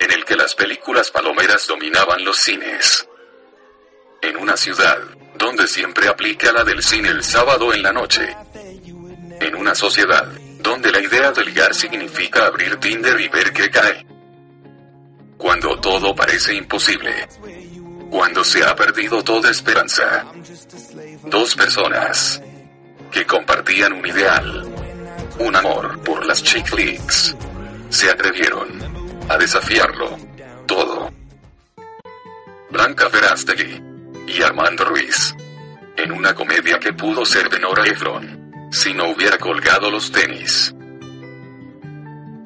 En el que las películas palomeras dominaban los cines. En una ciudad donde siempre aplica la del cine el sábado en la noche. En una sociedad donde la idea de ligar significa abrir Tinder y ver qué cae. Cuando todo parece imposible. Cuando se ha perdido toda esperanza. Dos personas que compartían un ideal. Un amor por las chick flicks. Se atrevieron a desafiarlo todo. Blanca Verástegui y Armando Ruiz. En una comedia que pudo ser de Nora Ephron si no hubiera colgado los tenis.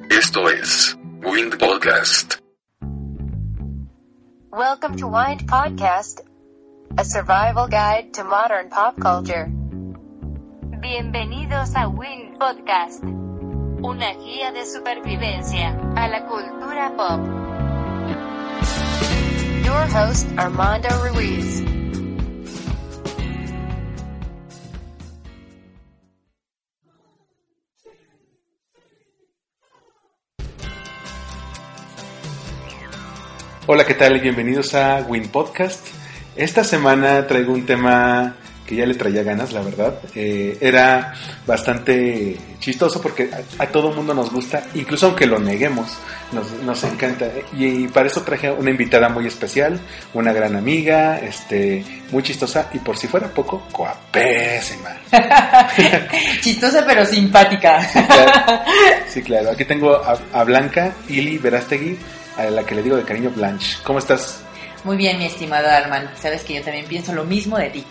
Esto es Wind Podcast. Welcome to Wind Podcast, a survival guide to modern pop culture. Bienvenidos a Wind Podcast, una guía de supervivencia a la cultura pop. Your host, Armando Ruiz. Hola, ¿qué tal? Bienvenidos a Win Podcast. Esta semana traigo un tema que ya le traía ganas, la verdad. Eh, era bastante chistoso porque a, a todo mundo nos gusta, incluso aunque lo neguemos, nos, nos encanta. Y, para eso traje una invitada muy especial, una gran amiga, este, muy chistosa y por si fuera poco, coapésima. Chistosa pero simpática. Sí, claro. Sí, claro. Aquí tengo a, a Blanca Ili Verástegui, a la que le digo de cariño Blanche. ¿Cómo estás? Muy bien, mi estimado Arman. Sabes que yo también pienso lo mismo de ti.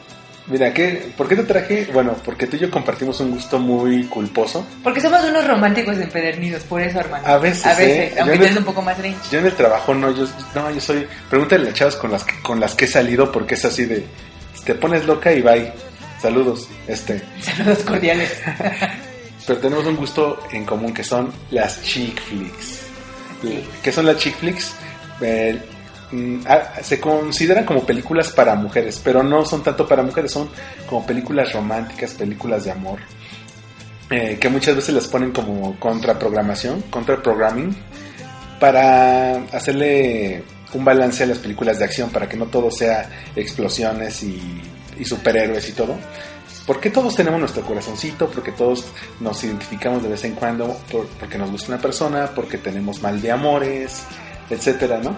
Mira, ¿qué, ¿por qué te traje? Bueno, porque tú y yo compartimos un gusto muy culposo. Porque somos unos románticos empedernidos, por eso, Armando. A veces, A veces, ¿eh? aunque Yo un poco más range. Yo en el trabajo no, yo, no, yo soy... Pregúntale a las chavas con las, que, con las que he salido porque es así de... Te pones loca y bye. Saludos. Este, Saludos cordiales. pero tenemos un gusto en común que son las chick flicks. Sí. ¿Qué son las chick flicks? Eh, se consideran como películas para mujeres, pero no son tanto para mujeres, son como películas románticas, películas de amor, eh, que muchas veces las ponen como contraprogramación, contraprogramming, para hacerle un balance a las películas de acción, para que no todo sea explosiones y, y superhéroes y todo. Porque todos tenemos nuestro corazoncito, porque todos nos identificamos de vez en cuando, por- porque nos gusta una persona, porque tenemos mal de amores, etcétera, ¿no?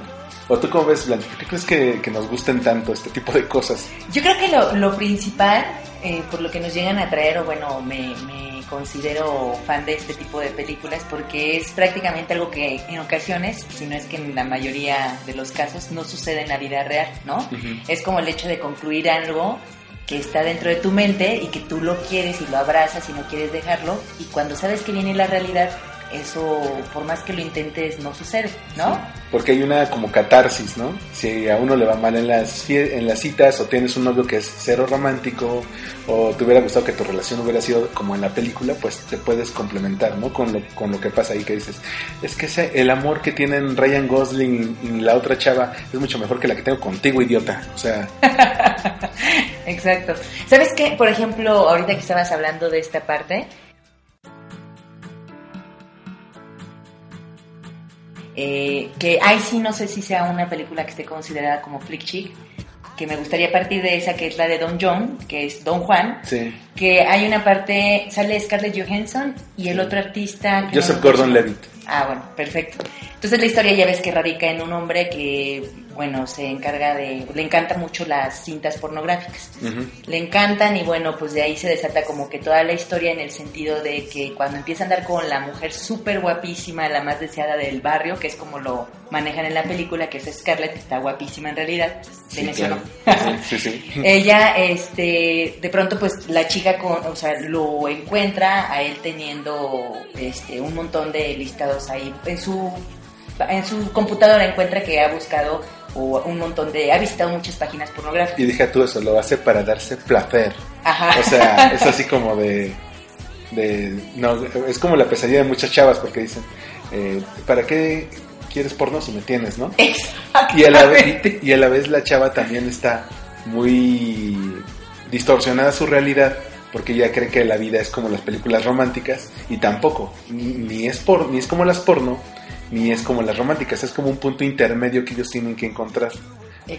¿O tú cómo ves, Blanca? ¿Por qué crees que, que nos gusten tanto este tipo de cosas? Yo creo que lo, lo principal, eh, por lo que nos llegan a traer, o bueno, me, me considero fan de este tipo de películas, porque es prácticamente algo que en ocasiones, si no es que en la mayoría de los casos, no sucede en la vida real, ¿no? Ujú. Es como el hecho de concluir algo que está dentro de tu mente y que tú lo quieres y lo abrazas y no quieres dejarlo, y cuando sabes que viene la realidad, eso, por más que lo intentes, no sucede, ¿no? Porque hay una como catarsis, ¿no? Si a uno le va mal en las, en las citas o tienes un novio que es cero romántico o te hubiera gustado que tu relación hubiera sido como en la película, pues te puedes complementar, ¿no? Con lo, con lo que pasa ahí que dices, es que ese, el amor que tienen Ryan Gosling y la otra chava es mucho mejor que la que tengo contigo, idiota. O sea, Exacto. ¿Sabes qué? Por ejemplo, ahorita que estabas hablando de esta parte, eh, que ahí sí no sé si sea una película que esté considerada como flick chick, que me gustaría partir de esa que es la de Don John, que es Don Juan, sí. que hay una parte, sale Scarlett Johansson y el otro artista... que Joseph no- Gordon-Levitt. Ah, bueno, perfecto. Entonces la historia ya ves que radica en un hombre que bueno, se encarga de, le encantan mucho las cintas pornográficas. Le encantan y bueno, pues de ahí se desata como que toda la historia en el sentido de que cuando empieza a andar con la mujer súper guapísima, la más deseada del barrio, que es como lo manejan en la película, que es Scarlett, que está guapísima en realidad, se Sí, mencionó. claro. Sí, sí. Ella, este, de pronto, pues la chica, con, o sea, lo encuentra a él teniendo, este, un montón de listados ahí en su, en su computadora encuentra que ha buscado o un montón de, ha visitado muchas páginas pornográficas. Y deja tú eso, lo hace para darse placer. Ajá. O sea, es así como de, de no, es como la pesadilla de muchas chavas porque dicen, eh, ¿para qué quieres porno si me tienes, no? Y a, la vez, y a la vez la chava también está muy distorsionada su realidad porque ella cree que la vida es como las películas románticas y tampoco, ni, ni es por, ni es como las porno, ni es como las románticas, es como un punto intermedio que ellos tienen que encontrar.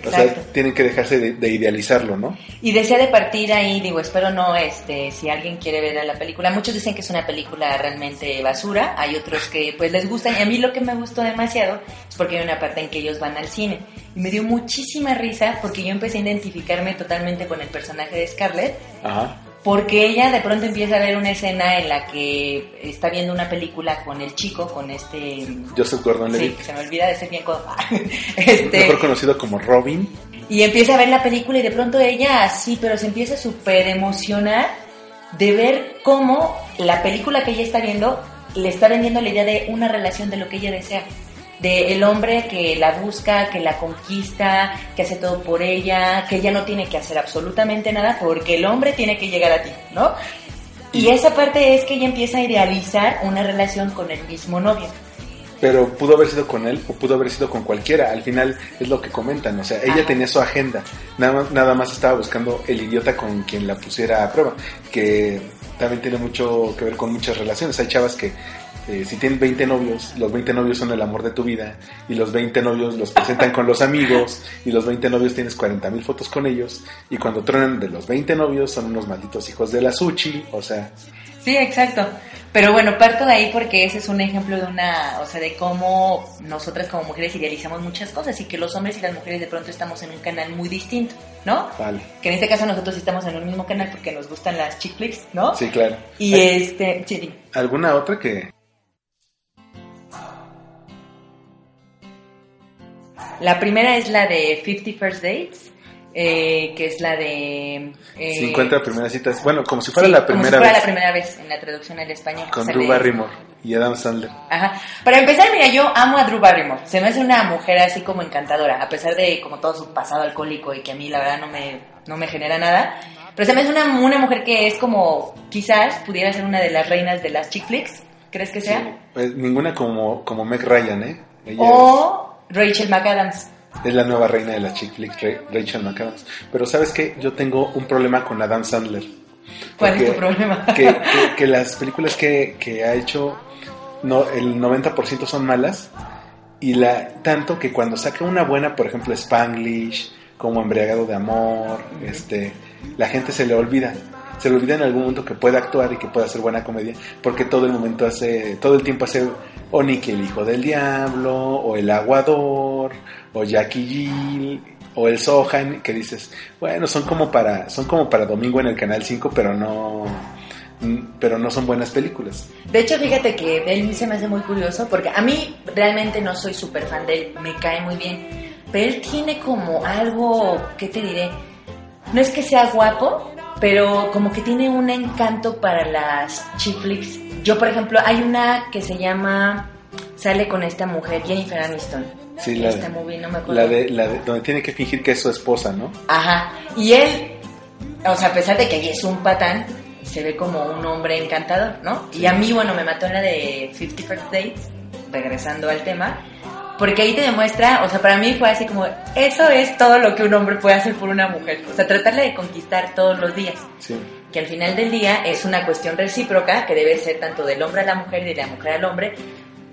O sea, tienen que dejarse de, de idealizarlo, ¿no? Y desea de partir ahí, digo, espero no, este, si alguien quiere ver a la película, muchos dicen que es una película realmente basura, hay otros que pues les gustan, y a mí lo que me gustó demasiado es porque hay una parte en que ellos van al cine, y me dio muchísima risa porque yo empecé a identificarme totalmente con el personaje de Scarlett, Ajá. Porque ella de pronto empieza a ver una escena en la que está viendo una película con el chico, con este... Joseph Gordon-Levitt. Sí, se me olvida de ser bien... este, mejor conocido como Robin. y empieza a ver la película y de pronto ella así, pero se empieza a súper emocionar de ver cómo la película que ella está viendo le está vendiendo la idea de una relación de lo que ella desea. De el hombre que la busca, que la conquista, que hace todo por ella, que ella no tiene que hacer absolutamente nada porque el hombre tiene que llegar a ti, ¿no? Y esa parte es que ella empieza a idealizar una relación con el mismo novio. Pero pudo haber sido con él o pudo haber sido con cualquiera. Al final es lo que comentan. O sea, ella Ajá. tenía su agenda. Nada más, nada más estaba buscando el idiota con quien la pusiera a prueba. Que también tiene mucho que ver con muchas relaciones. Hay chavas que eh, si tienen 20 novios, los 20 novios son el amor de tu vida. Y los 20 novios los presentan con los amigos. Y los 20 novios tienes 40 mil fotos con ellos. Y cuando truenan de los 20 novios son unos malditos hijos de la Suchi. O sea, Sí, exacto. Pero bueno, parto de ahí porque ese es un ejemplo de una, o sea, de cómo nosotras como mujeres idealizamos muchas cosas y que los hombres y las mujeres de pronto estamos en un canal muy distinto, ¿no? vale. Que en este caso nosotros estamos en un mismo canal porque nos gustan las chick flicks, ¿no? Sí, claro. Y ¿Hay este, dime. ¿Alguna otra que, la primera es la de 50 First Dates, eh, que es la de... eh, 50 primeras citas. Bueno, como si fuera sí, la como si primera fuera vez. la primera vez en la traducción al español. Con Drew Barrymore y Adam Sandler. Ajá. Para empezar, mira, yo amo a Drew Barrymore. Se me hace una mujer así como encantadora, a pesar de como todo su pasado alcohólico y que a mí la verdad no me, no me genera nada. Pero se me hace una, una mujer que es como, quizás pudiera ser una de las reinas de las chick flicks. ¿Crees que sea? Sí, pues, ninguna como, como Meg Ryan, ¿eh? Ella O Rachel McAdams. es, la nueva reina de la chick flick, Ra- Rachel McAdams. Pero ¿sabes qué? Yo tengo un problema con Adam Sandler. ¿Cuál es tu problema? Que, que- que las películas que, que ha hecho, no, el 90% son malas. Y la, tanto que cuando saca una buena, por ejemplo, Spanglish, como Embriagado de Amor, este, la gente se le olvida. Se le olvida en algún momento que puede actuar y que puede hacer buena comedia, porque todo el momento hace, todo el tiempo hace o Nicky el hijo del diablo, o el aguador, o Jackie Jill, o el Sohan, que dices, bueno, son como para, son como para domingo en el canal 5, pero no, pero no son buenas películas. De hecho, fíjate que él se me hace muy curioso porque a mí realmente no soy súper fan de él, me cae muy bien. Pero él tiene como algo, ¿qué te diré? No es que sea guapo, pero como que tiene un encanto para las chick flicks. Yo, por ejemplo, hay una que se llama, sale con esta mujer, Jennifer Aniston. Sí, la, Esta movie, no me acuerdo. la de, la de, donde tiene que fingir que es su esposa, ¿no? Ajá. Y él, o sea, a pesar de que ella es un patán, se ve como un hombre encantador, ¿no? Y a mí, bueno, me mató en la de 50 First Dates, regresando al tema, porque ahí te demuestra, o sea, para mí fue así como, eso es todo lo que un hombre puede hacer por una mujer. O sea, tratarla de conquistar todos los días. Sí. Que al final del día es una cuestión recíproca que debe ser tanto del hombre a la mujer y de la mujer al hombre.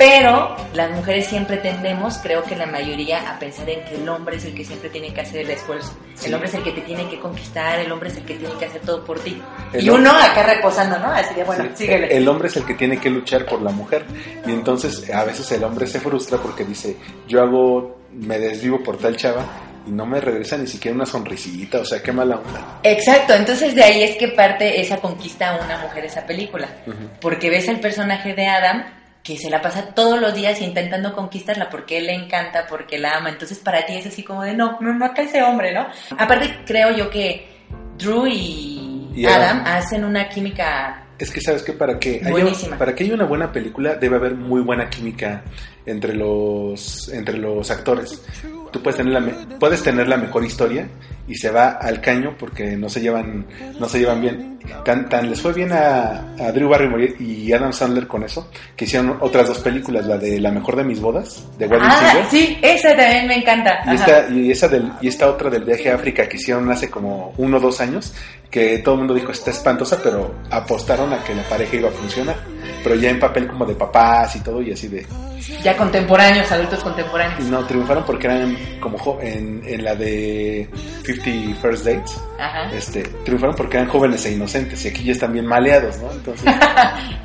Pero las mujeres siempre tendemos, creo que la mayoría, a pensar en que el hombre es el que siempre tiene que hacer el esfuerzo. Sí. El hombre es el que te tiene que conquistar, el hombre es el que tiene que hacer todo por ti. El y hom- uno acá reposando, ¿no? Así de, bueno, Sí, síguele. El hombre es el que tiene que luchar por la mujer. Y entonces a veces el hombre se frustra porque dice, yo hago, me desvivo por tal chava y no me regresa ni siquiera una sonrisita. O sea, qué mala onda. Exacto, entonces de ahí es que parte esa conquista a una mujer esa película. Ujú. Porque ves al personaje de Adam que se la pasa todos los días intentando conquistarla porque él le encanta, porque la ama. Entonces para ti es así como de, no, me mata ese hombre, ¿no? Aparte creo yo que Drew y, Y Adam, Adam. hacen una química... Es que sabes que para que haya, para que haya una buena película debe haber muy buena química entre los entre los actores. Tú puedes tener la me- puedes tener la mejor historia y se va al caño porque no se llevan no se llevan bien. Tan, tan les fue bien a, a Drew Barrymore y Adam Sandler con eso que hicieron otras dos películas, la de La mejor de mis bodas de Wedding Ah, Singer sí, esa también me encanta. y Ajá. esta, y esa del, y esta otra del viaje a África que hicieron hace como uno o dos años, que todo el mundo dijo está espantosa, pero apostaron a que la pareja iba a funcionar. Pero ya en papel como de papás y todo, y así de. Ya contemporáneos, adultos contemporáneos. No, triunfaron porque eran como jo- en, en la de 50 First Dates, Ajá. este, triunfaron porque eran jóvenes e inocentes, y aquí ya están bien maleados, ¿no? Entonces.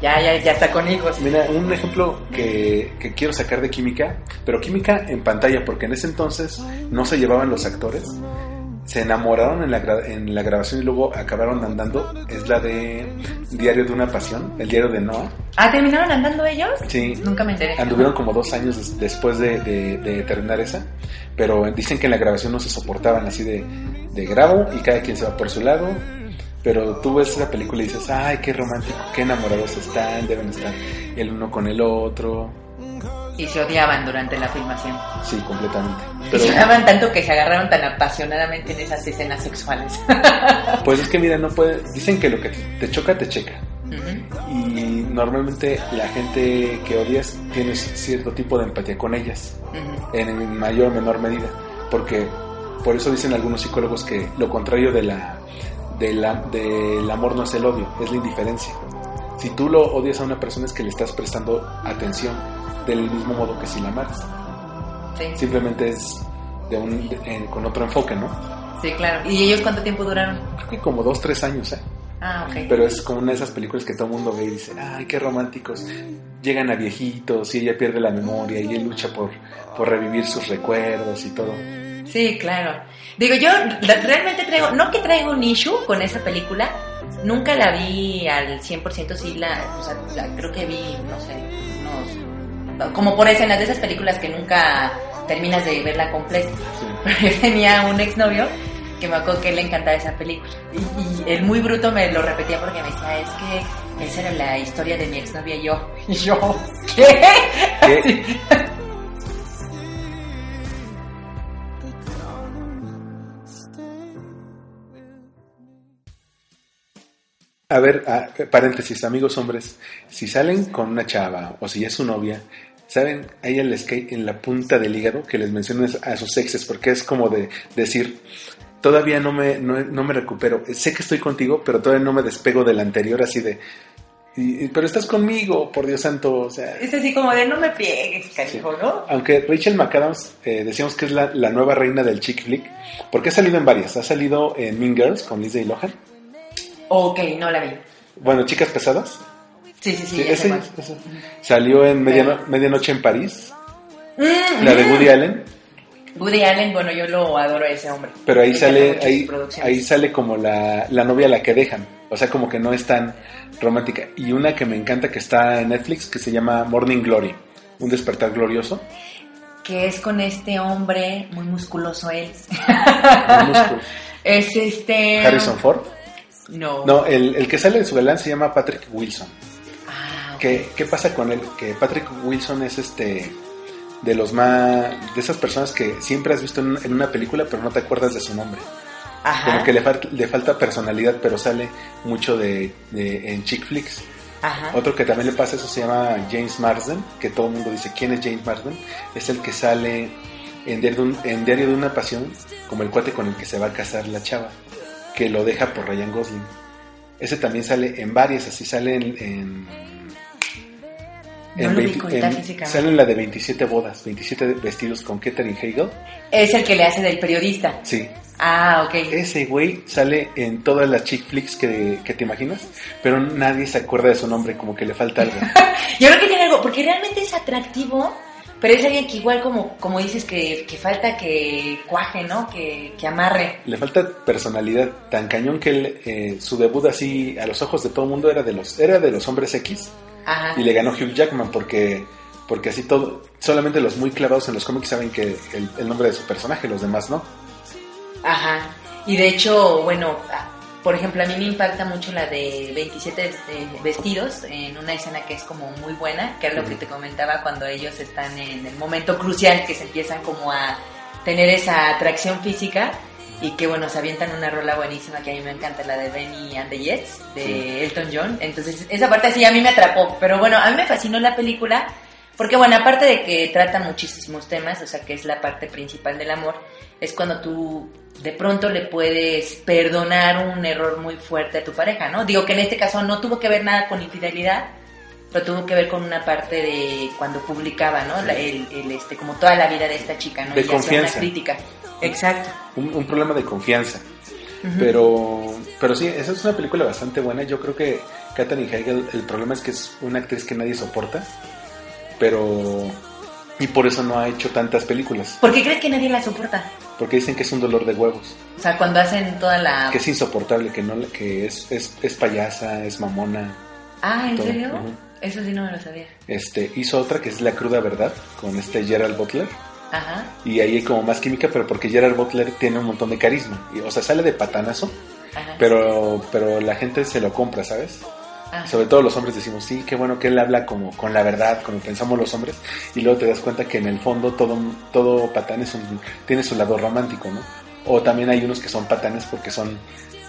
Ya, ya, ya está con hijos. Mira, un ejemplo que, que quiero sacar de química, pero química en pantalla, porque en ese entonces no se llevaban los actores, se enamoraron en la, gra- en la grabación y luego acabaron andando, es la de Diario de una Pasión, el diario de Noah. Ah, ¿terminaron andando ellos? Sí, Nunca me enteré. anduvieron como dos años des- después de, de- de terminar esa, pero dicen que en la grabación no se soportaban así de, de grabo y cada quien se va por su lado. Pero tú ves esa película y dices, ay, qué romántico, qué enamorados están, deben estar el uno con el otro. Y se odiaban durante la filmación. Sí, completamente. Y Pero se odiaban tanto que se agarraron tan apasionadamente en esas escenas sexuales. pues es que mira, no puede, dicen que lo que te choca te checa. Y normalmente la gente que odias tienes cierto tipo de empatía con ellas, en mayor o menor medida, porque por eso dicen algunos psicólogos que lo contrario de la, de la- del amor no es el odio, es la indiferencia. Si tú lo odias a una persona es que le estás prestando atención del mismo modo que si la amaras. Sí. Simplemente es de un, de- en- con otro enfoque, ¿no? sí, claro. ¿Y ellos cuánto tiempo duraron? Creo que como dos, tres años, ¿eh? Ah, ok. Pero es como una de esas películas que todo el mundo ve y dice, ay, qué románticos. Llegan a viejitos y ella pierde la memoria y él lucha por, por revivir sus recuerdos y todo. Sí, claro. Digo, yo realmente traigo, no que traigo un issue con esa película, nunca la vi al 100%, sí la, o sea, la- creo que vi, no sé, unos, como por escenas de esas películas que nunca terminas de verla completa. Sí. Pero yo tenía un exnovio que me acuerdo que le encantaba esa película. Y, y el muy bruto me lo repetía porque me decía, es que esa era la historia de mi exnovia y yo. Y yo, ¿qué? ¿Qué? A ver, ah, paréntesis, amigos hombres, si salen con una chava o si es su novia, ¿saben? A ella les cae en la punta del hígado que les menciones a sus exes, porque es como de decir, todavía no me, no, no me recupero, sé que estoy contigo, pero todavía no me despego del anterior, así de, y- pero estás conmigo, por Dios santo, o sea, Es así como de no me pliegues, carijo, ¿no? aunque Rachel McAdams eh, decíamos que es la, la nueva reina del chick flick, porque ha salido en varias. Ha salido en Mean Girls con Lindsay Lohan. Ok, no la vi. Bueno, Chicas Pesadas. Sí, sí, sí, ese-. Salió en Mediano- Medianoche en París, Mm, la de mm. Woody Allen. Woody Allen, bueno, yo lo adoro a ese hombre. Pero ahí sale, ahí, ahí sale como la, la novia a la que dejan. O sea, como que no es tan romántica. Y una que me encanta que está en Netflix que se llama Morning Glory. Un despertar glorioso. Que es con este hombre muy musculoso él. Muy músculo. es este... Harrison Ford. No. No, el, el que sale de su galán se llama Patrick Wilson. Ah. ¿Qué, ¿Qué pasa con él? Que Patrick Wilson es este de los más de esas personas que siempre has visto en, en una película pero no te acuerdas de su nombre. Ajá. Como que le, le falta personalidad pero sale mucho de, de- en chick flicks. Ajá. Otro que también le pasa eso se llama James Marsden, que todo el mundo dice quién es James Marsden. Es el que sale en Diario, de un- en Diario de una Pasión como el cuate con el que se va a casar la chava, que lo deja por Ryan Gosling. Ese también sale en varias, así sale en, en No lo ubico ahorita físicamente. sale en la de 27 bodas, 27 vestidos con Katherine Hagel. Es el que le hace del periodista. Sí, Ah, ok. ese güey sale en todas las chick flicks que, que te imaginas, pero nadie se acuerda de su nombre, como que le falta algo. Yo creo que tiene algo, porque realmente es atractivo, pero es alguien que igual como, como dices que, que falta que cuaje, ¿no? Que, que amarre. Le falta personalidad tan cañón que él, eh, su debut así a los ojos de todo el mundo era de los era de los hombres X Ajá. y le ganó Hugh Jackman porque porque así todo solamente los muy clavados en los cómics saben que el, el nombre de su personaje, los demás no. Ajá. Y de hecho, bueno, por ejemplo, a mí me impacta mucho la de 27 eh, vestidos en una escena que es como muy buena, que es lo que te comentaba cuando ellos están en el momento crucial que se empiezan como a tener esa atracción física y que bueno, se avientan una rola buenísima que a mí me encanta, la de Benny and the Jets de Sí. Elton John. Entonces, esa parte sí a mí me atrapó, pero bueno, a mí me fascinó la película porque bueno, aparte de que trata muchísimos temas, o sea, que es la parte principal del amor, es cuando tú de pronto le puedes perdonar un error muy fuerte a tu pareja, ¿no? Digo que en este caso no tuvo que ver nada con infidelidad, pero tuvo que ver con una parte de cuando publicaba, ¿no? La- el, el, este, como toda la vida de esta chica, ¿no? De y confianza. una crítica. Exacto. Un, un problema de confianza. Pero, pero sí, esa es una película bastante buena. Yo creo que Katherine Heigl, el problema es que es una actriz que nadie soporta, pero y por eso no ha hecho tantas películas, ¿Por qué crees que nadie la soporta? Porque dicen que es un dolor de huevos, O sea, cuando hacen toda la... que es insoportable, que no, que es, es, es payasa, es mamona. Ah, ¿en todo. serio? Eso sí no me lo sabía. Este hizo otra que es La cruda verdad con este Gerald Butler Ajá. y ahí hay como más química, pero porque Gerald Butler tiene un montón de carisma, y, o sea sale de patanazo, Ajá. pero pero la gente se lo compra, ¿sabes? Ajá. Sobre todo los hombres decimos, sí, qué bueno que él habla como con la verdad, como pensamos los hombres, y luego te das cuenta que en el fondo todo, todo patán es un- tiene su lado romántico, ¿no? O también hay unos que son patanes porque son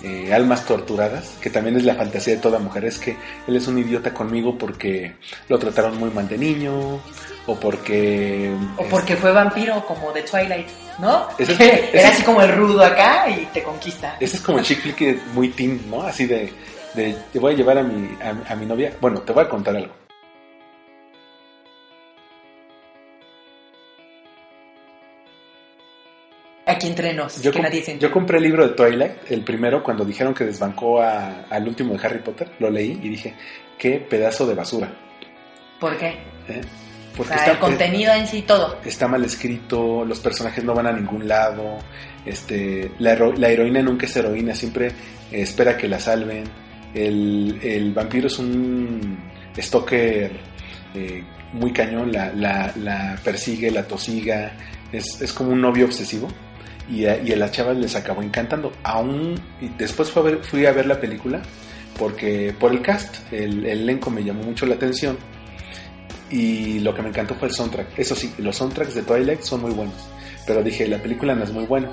eh, almas torturadas, que también es la fantasía de toda mujer, es que él es un idiota conmigo porque lo trataron muy mal de niño, o porque... O porque fue vampiro como de Twilight, ¿no? Ese es- Era ese- así como el rudo acá y te conquista. Ese es como el chick flick muy teen, ¿no? Así de, de, te voy a llevar a mi, a, a mi novia. Bueno, te voy a contar algo. Aquí entre nos, Yo, que com- nadie se yo compré el libro de Twilight, el primero, cuando dijeron que desbancó a- al último de Harry Potter. Lo leí y dije, qué pedazo de basura. ¿Por qué? ¿eh? O Porque sea, está, el contenido en sí, todo. está mal escrito, los personajes no van a ningún lado, este, la, hero- la heroína nunca es heroína, siempre espera que la salven. El, vampiro es un stalker eh, muy cañón, la, persigue, la tosiga, es, como un novio obsesivo. Y a, y a la chava les acabó encantando. Aún, y después fui a ver, fui a ver la película porque por el cast, el, el elenco me llamó mucho la atención y lo que me encantó fue el soundtrack. Eso sí, los soundtracks de Twilight son muy buenos, pero dije, la película no es muy buena.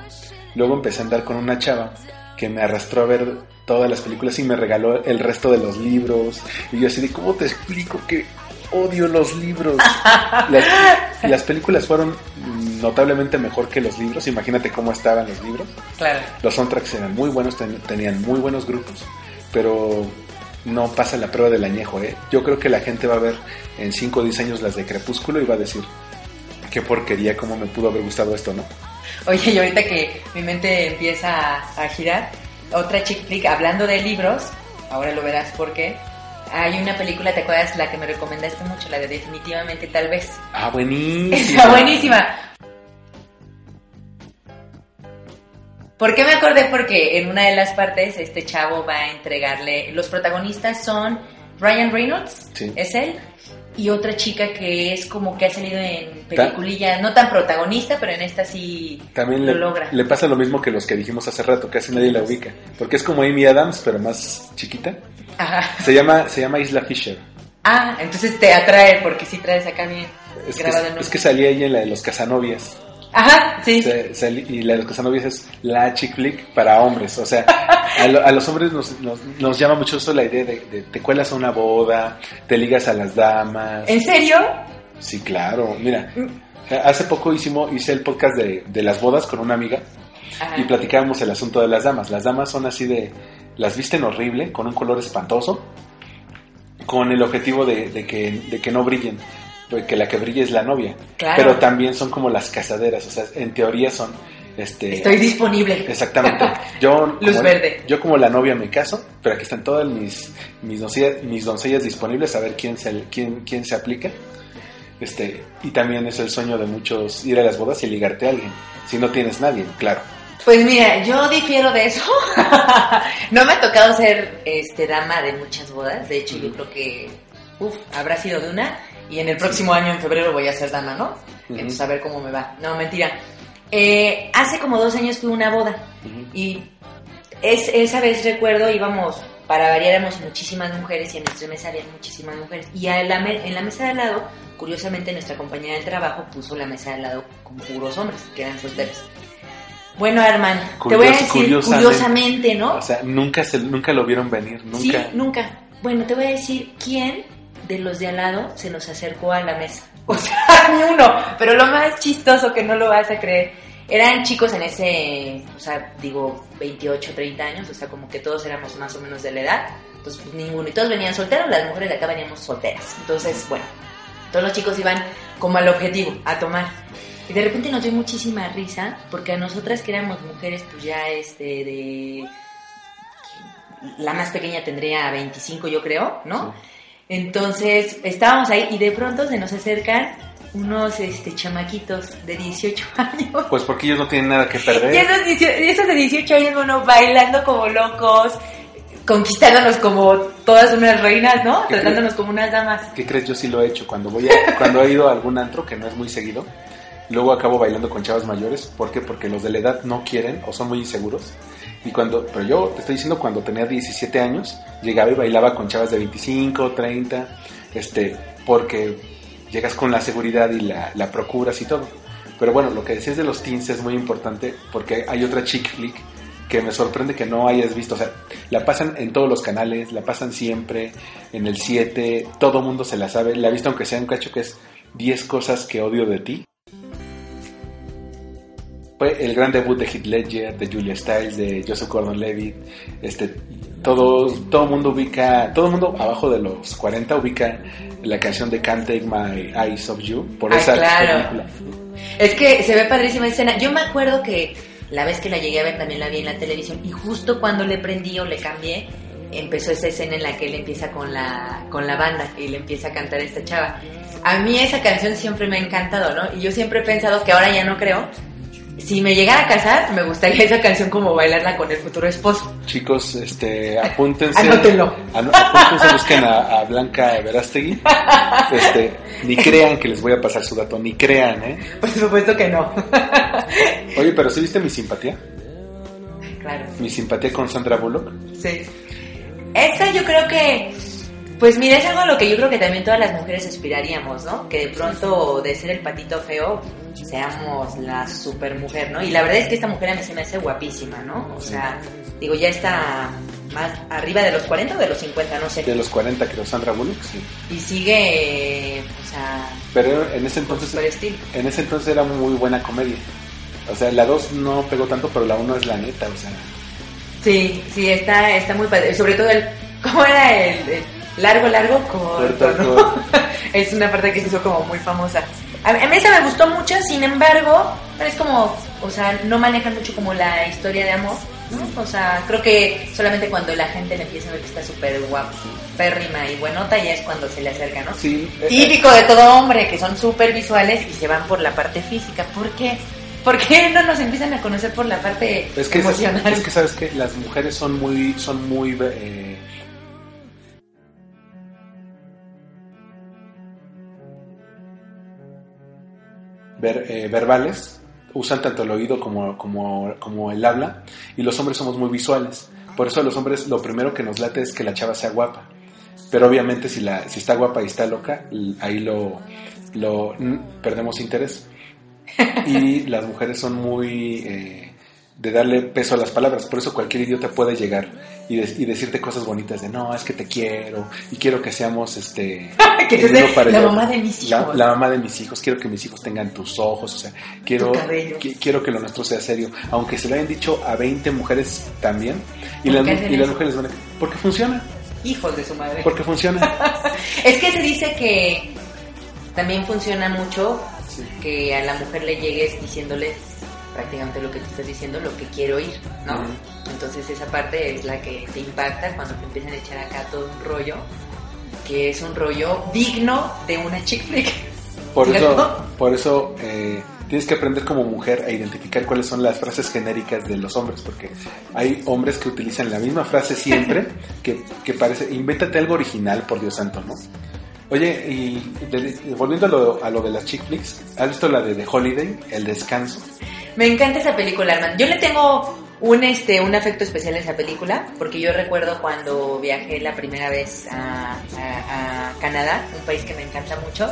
Luego empecé a andar con una chava que me arrastró a ver todas las películas y me regaló el resto de los libros. Y yo así de, ¿cómo te explico que odio los libros? Las, las películas fueron notablemente mejor que los libros, imagínate cómo estaban los libros. Claro. Los soundtracks eran muy buenos, ten- tenían muy buenos grupos, pero no pasa la prueba del añejo. ¿eh? Yo creo que la gente va a ver en 5 o 10 años las de Crepúsculo y va a decir, qué porquería, cómo me pudo haber gustado esto, ¿no? Oye, y ahorita que mi mente empieza a, girar, otra chick flick, hablando de libros, ahora lo verás por qué. Hay una película, ¿te acuerdas? La que me recomendaste mucho, la de Definitivamente Tal vez. Ah, buenísimo. Está buenísima. ¿Por qué me acordé? Porque en una de las partes este chavo va a entregarle... Los protagonistas son Ryan Reynolds, Sí. es él, y otra chica que es como que ha salido en peliculilla, no tan protagonista, pero en esta sí También lo le, logra. le pasa lo mismo que los que dijimos hace rato, casi nadie la ubica, porque es como Amy Adams, pero más chiquita. Ajá. Se llama, se llama Isla Fisher. Ah, entonces te atrae porque sí traes acá bien Es que, grabado en es que salía ella en la de los Casanovias. Ajá, sí. Se- y la los Casanovias es la chick flick para hombres. O sea, a, lo- a los hombres nos, nos, nos llama mucho eso la idea de, de te cuelas a una boda, te ligas a las damas. ¿En serio? Sí, claro. Mira, hace poco hicimos, hice el podcast de, de las bodas con una amiga Ajá. y platicábamos el asunto de las damas. Las damas son así de, las visten horrible, con un color espantoso. con el objetivo de, de que, de que no brillen, que la que brille es la novia. Claro. Pero también son como las casaderas, o sea, en teoría son... Este, Estoy disponible. Exactamente. Yo, Luz como, verde. Yo como la novia me caso, pero aquí están todas mis, mis, doncellas, mis doncellas disponibles a ver quién se, quién, quién se aplica. Este, y también es el sueño de muchos ir a las bodas y ligarte a alguien. Si no tienes nadie, claro. Pues mira, yo difiero de eso. no me ha tocado ser este dama de muchas bodas. De hecho, yo creo que uf, habrá sido de una. Y en el próximo año, en febrero, voy a ser dama, ¿no? Ujú. Entonces, a ver cómo me va. No, mentira. Eh, hace como dos años fui a una boda. Ujú. Y es, esa vez recuerdo, íbamos, para variar, éramos muchísimas mujeres y en nuestra mesa había muchísimas mujeres. Y a la me- en la mesa de al lado, curiosamente, nuestra compañera del trabajo puso la mesa de al lado con puros hombres, que eran solteros. Bueno, Arman, te voy a decir curiosamente. curiosamente, ¿no? O sea, nunca, se, nunca lo vieron venir, Sí, nunca. nunca. Bueno, te voy a decir quién de los de al lado se nos acercó a la mesa. O sea, ni uno. Pero lo más chistoso que no lo vas a creer, eran chicos en ese, o sea, digo, 28, 30 años, o sea, como que todos éramos más o menos de la edad. Entonces, pues ninguno. Y todos venían solteros, las mujeres de acá veníamos solteras. Entonces, bueno, todos los chicos iban como al objetivo, a tomar. Y de repente nos dio muchísima risa, porque a nosotras que éramos mujeres, pues ya este, de la más pequeña tendría 25 yo creo, ¿no? Entonces estábamos ahí y de pronto se nos acercan unos este, chamaquitos de 18 años. Pues porque ellos no tienen nada que perder. Y esos, 18 y esos de 18 años, bueno, bailando como locos, conquistándonos como todas unas reinas, ¿no? ¿Qué Tratándonos como unas damas. ¿Qué crees? Yo sí lo he hecho. Cuando voy a, cuando he ido a algún antro, que no es muy seguido, luego acabo bailando con chavas mayores. ¿Por qué? Porque los de la edad no quieren o son muy inseguros. Y cuando, pero yo te estoy diciendo, cuando tenía 17 años, llegaba y bailaba con chavas de 25, 30, este, porque llegas con la seguridad y la, la procuras y todo. Pero bueno, lo que decías de los teens es muy importante porque hay otra chick flick que me sorprende que no hayas visto. O sea, la pasan en todos los canales, la pasan siempre, en el 7, todo mundo se la sabe. La he visto aunque sea un cacho que es 10 cosas que odio de ti. Fue el gran debut de Heath Ledger, de Julia Stiles, de Joseph Gordon-Levitt. Este, todo todo mundo ubica, todo el mundo abajo de los 40 ubica la canción de Can't Take My Eyes Off You por Ah, esa claro. película. Es que se ve padrísima escena. Yo me acuerdo que la vez que la llegué a ver también la vi en la televisión y justo cuando le prendí o le cambié, empezó esa escena en la que él empieza con la, con la banda y le empieza a cantar a esta chava. A mí esa canción siempre me ha encantado, ¿no? Y yo siempre he pensado que ahora ya no creo. Si me llegara a casar, me gustaría esa canción como bailarla con el futuro esposo. Chicos, este, apúntense. Anótenlo. Ano- apúntense, busquen a, a Blanca Verástegui. Este, ni crean que les voy a pasar su dato, ni crean, ¿eh? Por supuesto que no. Oye, pero ¿sí viste mi simpatía? claro. Mi simpatía con Sandra Bullock. Sí. Esta yo creo que, pues mira, es algo a lo que yo creo que también todas las mujeres aspiraríamos, ¿no? Que de pronto de ser el patito feo seamos la super mujer, ¿no? Y la verdad es que esta mujer a mí se me hace guapísima, ¿no? O sea, digo, ya está más arriba de los 40 o de los 50, no sé. De los 40, creo, Sandra Bullock, sí. Y sigue, o sea, Pero en ese entonces, en ese entonces era muy buena comedia. O sea, la 2 no pegó tanto, pero la 1 es la neta, o sea. Sí, sí, está, está muy padre. Sobre todo el, ¿cómo era el, el largo, largo? Corto, ¿no? corto. es una parte que se hizo como muy famosa. A, mí esa me gustó mucho, sin embargo, es como, o sea, no manejan mucho como la historia de amor, ¿no? O sea, creo que solamente cuando la gente le empieza a ver que está súper guapérrima y buenota, ya es cuando se le acerca, ¿no? Sí, eh, Típico de todo hombre, que son súper visuales y se van por la parte física. ¿Por qué? ¿Por qué no nos empiezan a conocer por la parte Es que, emocional? es que sabes que las mujeres son muy, son muy eh, ver- eh, verbales, usan tanto el oído como, como, como el habla, y los hombres somos muy visuales. Por eso a los hombres lo primero que nos late es que la chava sea guapa. Pero obviamente si, la, si está guapa y está loca, ahí lo, lo perdemos interés. Y las mujeres son muy eh, de darle peso a las palabras. Por eso cualquier idiota puede llegar y, de- y decirte cosas bonitas de no, es que te quiero y quiero que seamos este Que el la mamá de mis hijos. La, mamá de mis hijos, quiero que mis hijos tengan tus ojos, o sea, quiero, qui- quiero que lo nuestro sea serio. Aunque se lo hayan dicho a 20 mujeres también. Y, ¿Por las, y las mujeres van a... Porque funciona. hijos de su madre. Porque funciona. Es que se dice que también funciona mucho Sí. que a la mujer le llegues diciéndole prácticamente lo que te estás diciendo, lo que quiero oír, ¿no? Entonces esa parte es la que te impacta cuando te empiezan a echar acá todo un rollo, que es un rollo digno de una chick flick. Por eso, por eso eh, tienes que aprender como mujer a identificar cuáles son las frases genéricas de los hombres, porque hay hombres que utilizan la misma frase siempre, que, que parece, invéntate algo original, por Dios santo, ¿no? Oye, y de- volviendo a lo, a lo de las chick flicks, ¿has visto la de The Holiday, El Descanso? Me encanta esa película, hermano. Yo le tengo un este un afecto especial a esa película porque yo recuerdo cuando viajé la primera vez a, a- a Canadá, un país que me encanta mucho.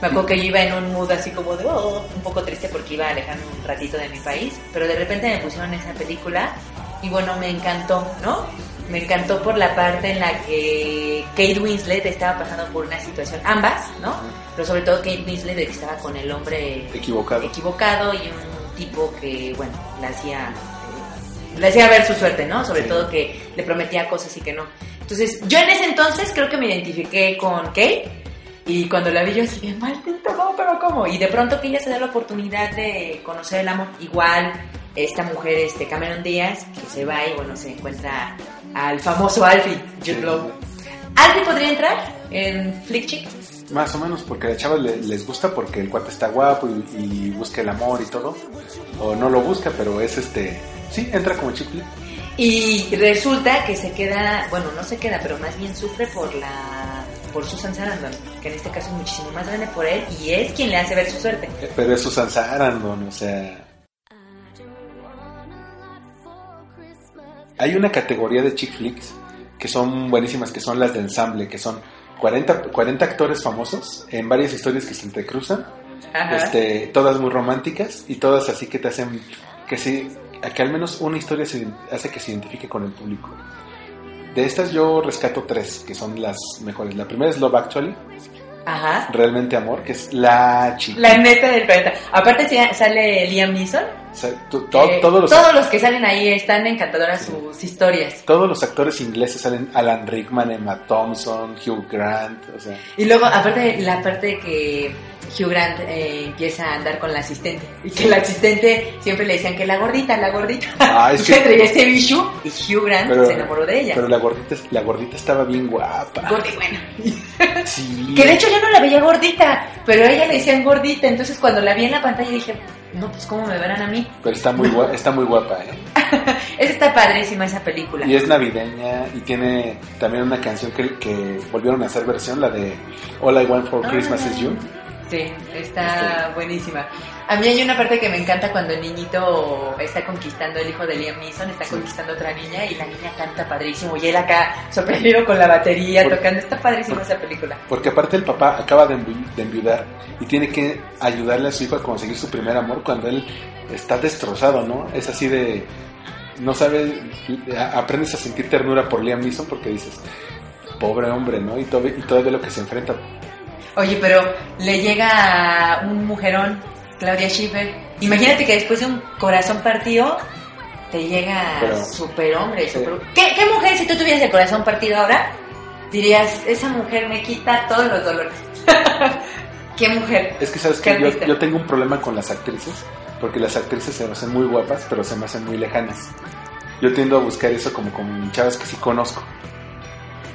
Me acuerdo que yo iba en un mood así como de oh, un poco triste porque iba a alejarme un ratito de mi país, pero de repente me pusieron esa película y bueno, me encantó, ¿no? Me encantó por la parte en la que Kate Winslet estaba pasando por una situación, ambas, ¿no? Pero sobre todo Kate Winslet que estaba con el hombre Equivocado. equivocado y un tipo que, bueno, le hacía, eh, le hacía ver su suerte, ¿no? Sobre Sí. todo que le prometía cosas y que no. Entonces, yo en ese entonces creo que me identifiqué con Kate y cuando la vi yo así, bien maldito, no, pero ¿cómo? Y de pronto que ella se da la oportunidad de conocer el amor, igual esta mujer, este Cameron Díaz, que se va y bueno, se encuentra al famoso Alfie, Jude. ¿Alfie podría entrar en Flick Chick? Más o menos, porque a las chavas le- les gusta porque el cuate está guapo y, y busca el amor y todo. O no lo busca, pero es este... Sí, entra como chick flick. Y resulta que se queda, bueno, no se queda, pero más bien sufre por la por Susan Sarandon, que en este caso es muchísimo más grande por él y es quien le hace ver su suerte. Eh, Pero es Susan Sarandon, o sea... Hay una categoría de chick flicks que son buenísimas, que son las de ensamble, que son 40, 40 actores famosos en varias historias que se entrecruzan, Ajá. este, todas muy románticas y todas así que te hacen que sí, que al menos una historia se hace que se identifique con el público. De estas yo rescato tres, que son las mejores. La primera es Love Actually, Ajá. Realmente Amor, que es la chica. La neta del planeta. Aparte Eh, sale Liam Neeson. To- to- que todos, los, todos los que salen ahí están encantadoras sus historias. todos los actores ingleses salen Alan Rickman, Emma Thompson, Hugh Grant, o sea, Y luego, aparte, la parte que Hugh Grant eh, empieza a andar con la asistente. Y que la asistente siempre le decían que la gordita, la gordita. Ah, es y que- entre ese bicho, Hugh Grant se enamoró de ella. pero la gordita, la gordita estaba bien guapa. Gordi buena. Sí. Que de hecho yo no la veía gordita, pero a ella le decían gordita. Entonces cuando la vi en la pantalla dije, no, pues cómo me verán a mí. Pero está muy guapa, está muy guapa, ¿eh? Esa está padrísima esa película. Y es navideña y tiene también una canción que, que volvieron a hacer versión, la de All I Want for Christmas Ah. is You. Sí, está buenísima. A mí hay una parte que me encanta cuando el niñito está conquistando, el hijo de Liam Neeson está conquistando a otra niña y la niña canta padrísimo y él acá sorprendido con la batería Por- tocando. Está padrísima esa película. Porque aparte el papá acaba de, envi- de enviudar y tiene que ayudarle a su hijo a conseguir su primer amor cuando él está destrozado, ¿no? Es así de... No sabe, a- aprendes a sentir ternura por Liam Neeson porque dices, pobre hombre, ¿no? Y, todo, y todo de lo que se enfrenta. Oye, pero le llega un mujerón, Claudia Schiffer. Imagínate que después de un corazón partido te llega Pero- superhombre. Sí. super- ¿Qué, ¿Qué mujer, si tú tuvieras el corazón partido ahora, dirías, esa mujer me quita todos los dolores? ¿Qué mujer? Es que sabes ¿Qué que yo, yo tengo un problema con las actrices, porque las actrices se me hacen muy guapas, pero se me hacen muy lejanas. Yo tiendo a buscar eso como con chavas que sí conozco.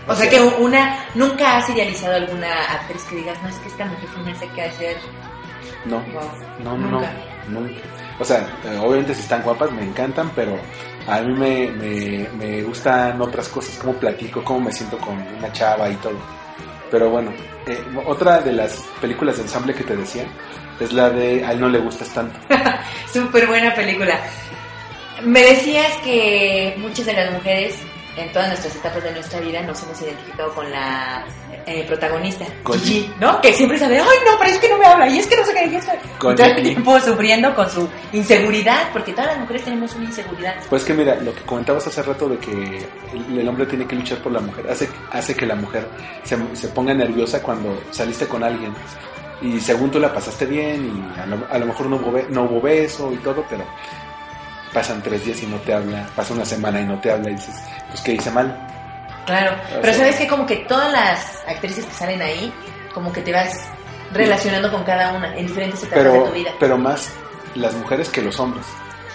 O sea que una, nunca has idealizado alguna actriz que digas, no, es que esta mujer me hace que hacer. No, no, no, Nunca. no, nunca. O sea, eh, obviamente si están guapas me encantan, pero a mí me, me, me gustan otras cosas, cómo platico, cómo me siento con una chava y todo. Pero bueno, eh, otra de las películas de ensamble que te decía es la de A él no le gustas tanto. Súper buena película. Me decías que muchas de las mujeres en todas nuestras etapas de nuestra vida nos hemos identificado con la eh, protagonista, Con Gigi, ¿no? Que siempre sabe, ay, no, pero es que no me habla, y es que no sé qué, y es que... Con todo el tiempo sufriendo con su inseguridad, porque todas las mujeres tenemos una inseguridad. Pues que mira, lo que comentabas hace rato de que el, el hombre tiene que luchar por la mujer, hace, hace que la mujer se, se ponga nerviosa cuando saliste con alguien. Y según tú la pasaste bien y a lo, a lo mejor no hubo, no hubo beso y todo, pero pasan tres días y no te habla, pasa una semana y no te habla y dices, pues que hice mal. Claro, O pero sabes que como que todas las actrices que salen ahí, como que te vas relacionando con cada una en diferentes etapas de tu vida. pero más las mujeres que los hombres.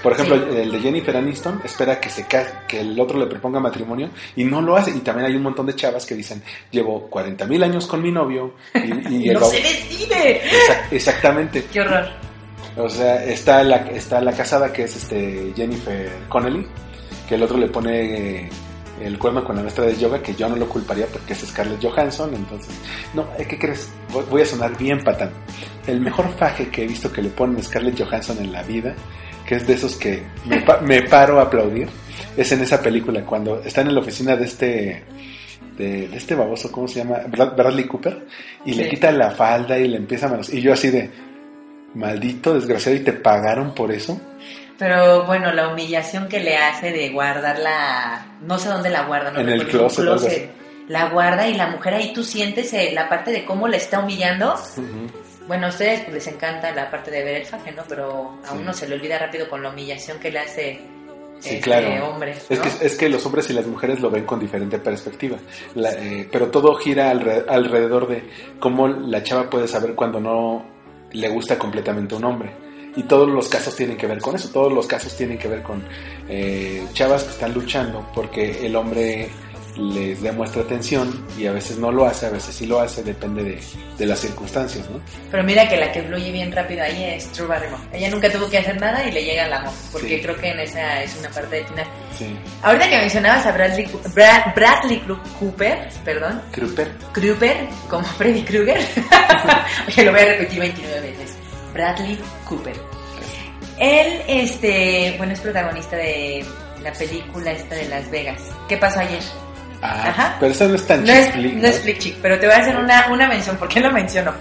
Por ejemplo, Sí. el de Jennifer Aniston espera que se que el otro le proponga matrimonio y no lo hace. Y también hay un montón de chavas que dicen, llevo 40 mil años con mi novio y, y el no se decide. Exact- exactamente. Qué horror. O sea, está la, está la casada que es este Jennifer Connelly, que el otro le pone eh, el cuerno con la maestra de yoga, que yo no lo culparía porque es Scarlett Johansson, entonces, no, eh, ¿qué crees? Voy, a sonar bien patán. El mejor faje que he visto que le ponen Scarlett Johansson en la vida, que es de esos que me, pa- me paro a aplaudir, es en esa película, cuando están en la oficina de este... De, de este baboso, ¿cómo se llama? Brad- Bradley Cooper, y le quita la falda y le empieza a manos. Y yo así de, maldito desgraciado, y te pagaron por eso. Pero bueno, la humillación que le hace de guardarla, no sé dónde la guarda, no En el closet, así. La guarda y la mujer ahí tú sientes eh, la parte de cómo le está humillando. Bueno, a ustedes pues, les encanta la parte de ver el faje, ¿no? Pero a Sí. uno se le olvida rápido con la humillación que le hace Sí, este claro. hombre. Es ¿no? que, es que los hombres y las mujeres lo ven con diferente perspectiva. La- eh, pero todo gira alre- alrededor de cómo la chava puede saber cuando no le gusta completamente un hombre. Y todos los casos tienen que ver con eso. Todos los casos tienen que ver con eh, chavas que están luchando porque el hombre les demuestra atención y a veces no lo hace, a veces sí lo hace, depende de, de las circunstancias, ¿no? Pero mira que la que fluye bien rápido ahí es True Barrymore. Ella nunca tuvo que hacer nada y le llega el amor. Porque Sí. creo que en esa es una parte del final. Sí. Ahorita que mencionabas a Bradley, Cu- Bra- Bradley Cooper, perdón, Kruper. Kruger, como Freddy Krueger. Oye, lo voy a repetir 29 veces. Bradley Cooper. Él, este, bueno, es protagonista de la película esta de Las Vegas. ¿Qué pasó ayer? Ah, Ajá. pero eso no es tan No es, chick flick, no es flick chick, pero te voy a hacer una, una mención. ¿Por qué lo menciono?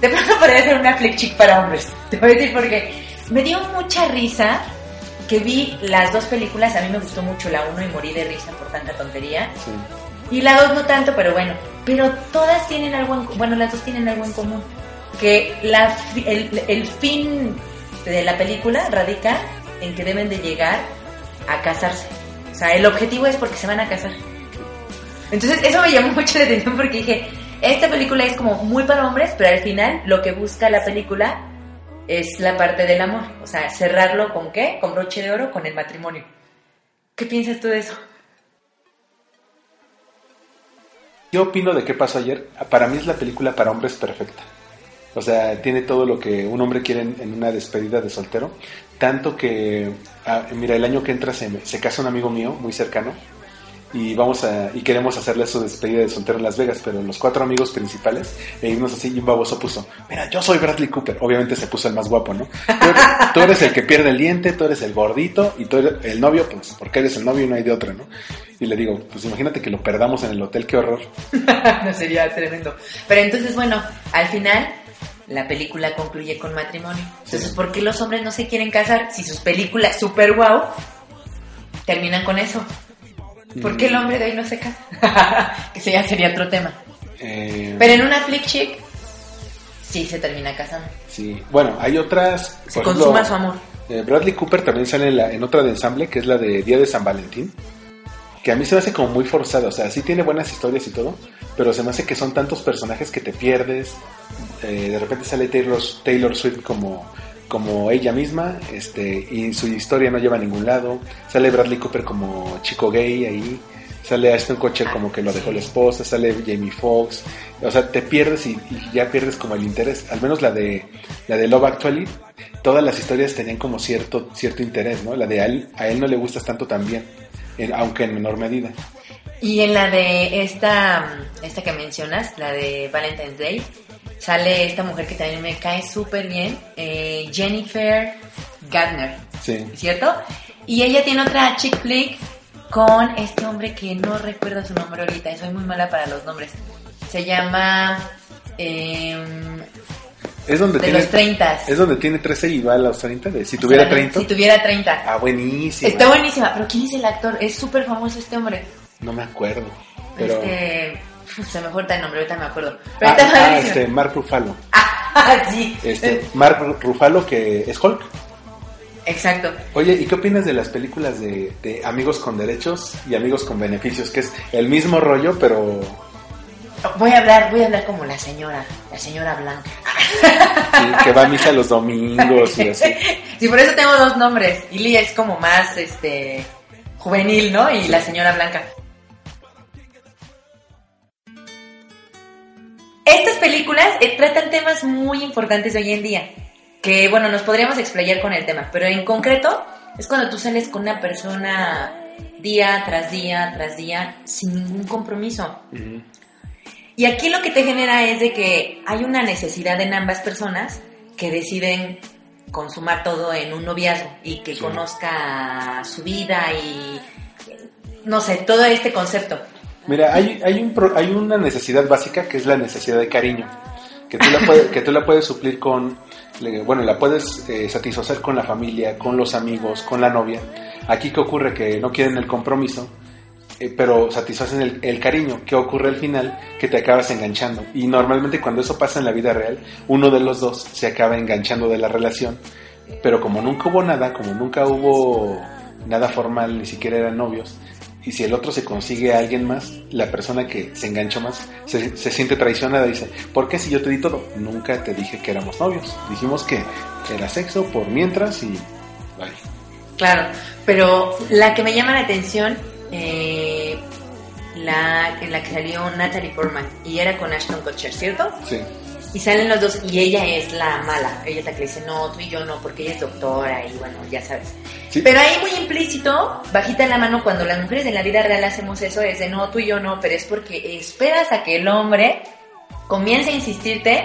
De pronto podría ser una flick chick para hombres. Te voy a decir porque me dio mucha risa que vi las dos películas. A mí me gustó mucho la uno y morí de risa por tanta tontería. Sí. Y la dos no tanto, pero bueno. Pero todas tienen algo en bueno, las dos tienen algo en común. Que la, el, el fin de la película radica en que deben de llegar a casarse. O sea, el objetivo es porque se van a casar. Entonces, eso me llamó mucho la atención porque dije, esta película es como muy para hombres, pero al final lo que busca la película es la parte del amor. O sea, cerrarlo con qué? Con broche de oro, con el matrimonio. ¿Qué piensas tú de eso? ¿Qué opino de qué pasó ayer? Para mí es la película para hombres perfecta. O sea, tiene todo lo que un hombre quiere en, una despedida de soltero. Tanto que, ah, mira, el año que entra se, se casa un amigo mío muy cercano y vamos a y queremos hacerle su despedida de soltero en Las Vegas, pero los cuatro amigos principales e irnos así y un baboso puso, mira, yo soy Bradley Cooper. Obviamente se puso el más guapo, ¿no? Tú eres, tú eres el que pierde el diente, tú eres el gordito y tú eres el novio, pues porque eres el novio y no hay de otra, ¿no? Y le digo, pues imagínate que lo perdamos en el hotel, qué horror. no sería tremendo. Pero entonces, bueno, al final la película concluye con matrimonio. Entonces, ¿por qué los hombres no se quieren casar si sus películas super wow terminan con eso? ¿Por qué el hombre de hoy no se casa? que ese ya sería otro tema. Eh, Pero en una flick chick sí se termina casando. Sí, bueno, hay otras. Se consuma ejemplo, su amor. eh, Bradley Cooper también sale en, la- en otra de ensamble, que es la de Día de San Valentín. Que a mí se me hace como muy forzada. O sea, sí tiene buenas historias y todo, pero se me hace que son tantos personajes que te pierdes. Eh, de repente sale Taylor, Taylor Swift como, como ella misma, este, y su historia no lleva a ningún lado. Sale Bradley Cooper como chico gay ahí. Sale Ashton Kutcher como que lo dejó la esposa, sale Jamie Foxx, o sea, te pierdes y, ya pierdes como el interés. Al menos la de la de Love Actually, todas las historias tenían como cierto cierto interés, ¿no? La de a él, a él no le gustas tanto también, aunque en menor medida. Y en la de esta, esta que mencionas, la de Valentine's Day, sale esta mujer que también me cae súper bien, eh, Jennifer Gardner, Sí. ¿cierto? Y ella tiene otra chick flick con este hombre que no recuerdo su nombre ahorita, soy muy mala para los nombres. Se llama... em, Es donde de tiene los 30. es donde tiene 13 y va a los 30 de si tuviera 30. Si tuviera 30. Ah, buenísimo. Está buenísima, pero ¿quién es el actor? Es súper famoso este hombre. No me acuerdo. Pero Este... Se me fue el nombre, ahorita me acuerdo. Pero ah, está ah, este Mark Ruffalo. Ah, sí. Este Mark Ruffalo que es Hulk. Exacto. Oye, ¿y qué opinas de las películas de, de amigos con derechos y amigos con beneficios? Que es el mismo rollo, pero Voy a hablar, voy a hablar como la señora, la señora Blanca. sí, que va a misa los domingos y así. Sí, por eso tengo dos nombres. Ili es como más este juvenil, ¿no? Y la señora Blanca. Estas películas eh, tratan temas muy importantes hoy en día. Que bueno, nos podríamos explayar con el tema. Pero en concreto, es cuando tú sales con una persona día tras día tras día sin ningún compromiso. Y aquí lo que te genera es de que hay una necesidad en ambas personas que deciden consumar todo en un noviazgo y que Sí. conozca su vida y no sé, todo este concepto. Mira, hay, hay, un hay una necesidad básica que es la necesidad de cariño, que tú la, puede- que tú la puedes suplir con, bueno, la puedes eh, satisfacer con la familia, con los amigos, con la novia. Aquí qué ocurre que no quieren el compromiso, eh, pero satisfacen el, el cariño. ¿Qué ocurre al final? Que te acabas enganchando. Y normalmente cuando eso pasa en la vida real, uno de los dos se acaba enganchando de la relación, pero como nunca hubo nada, como nunca hubo nada formal, ni siquiera eran novios, y si el otro se consigue a alguien más, la persona que se enganchó más se, se siente traicionada y dice, ¿por qué si yo te di todo? Nunca te dije que éramos novios. Dijimos que era sexo por mientras y... Vale. Claro, pero la que me llama la atención, eh, la en la que salió Natalie Portman y era con Ashton Kutcher, ¿cierto? Sí. Y salen los dos y ella es la mala. Ella es la que le dice, no, tú y yo no, porque ella es doctora y bueno, ya sabes. Sí. Pero ahí muy implícito, bajita la mano, cuando las mujeres en la vida real hacemos eso, es de no, tú y yo no, pero es porque esperas a que el hombre comience a insistirte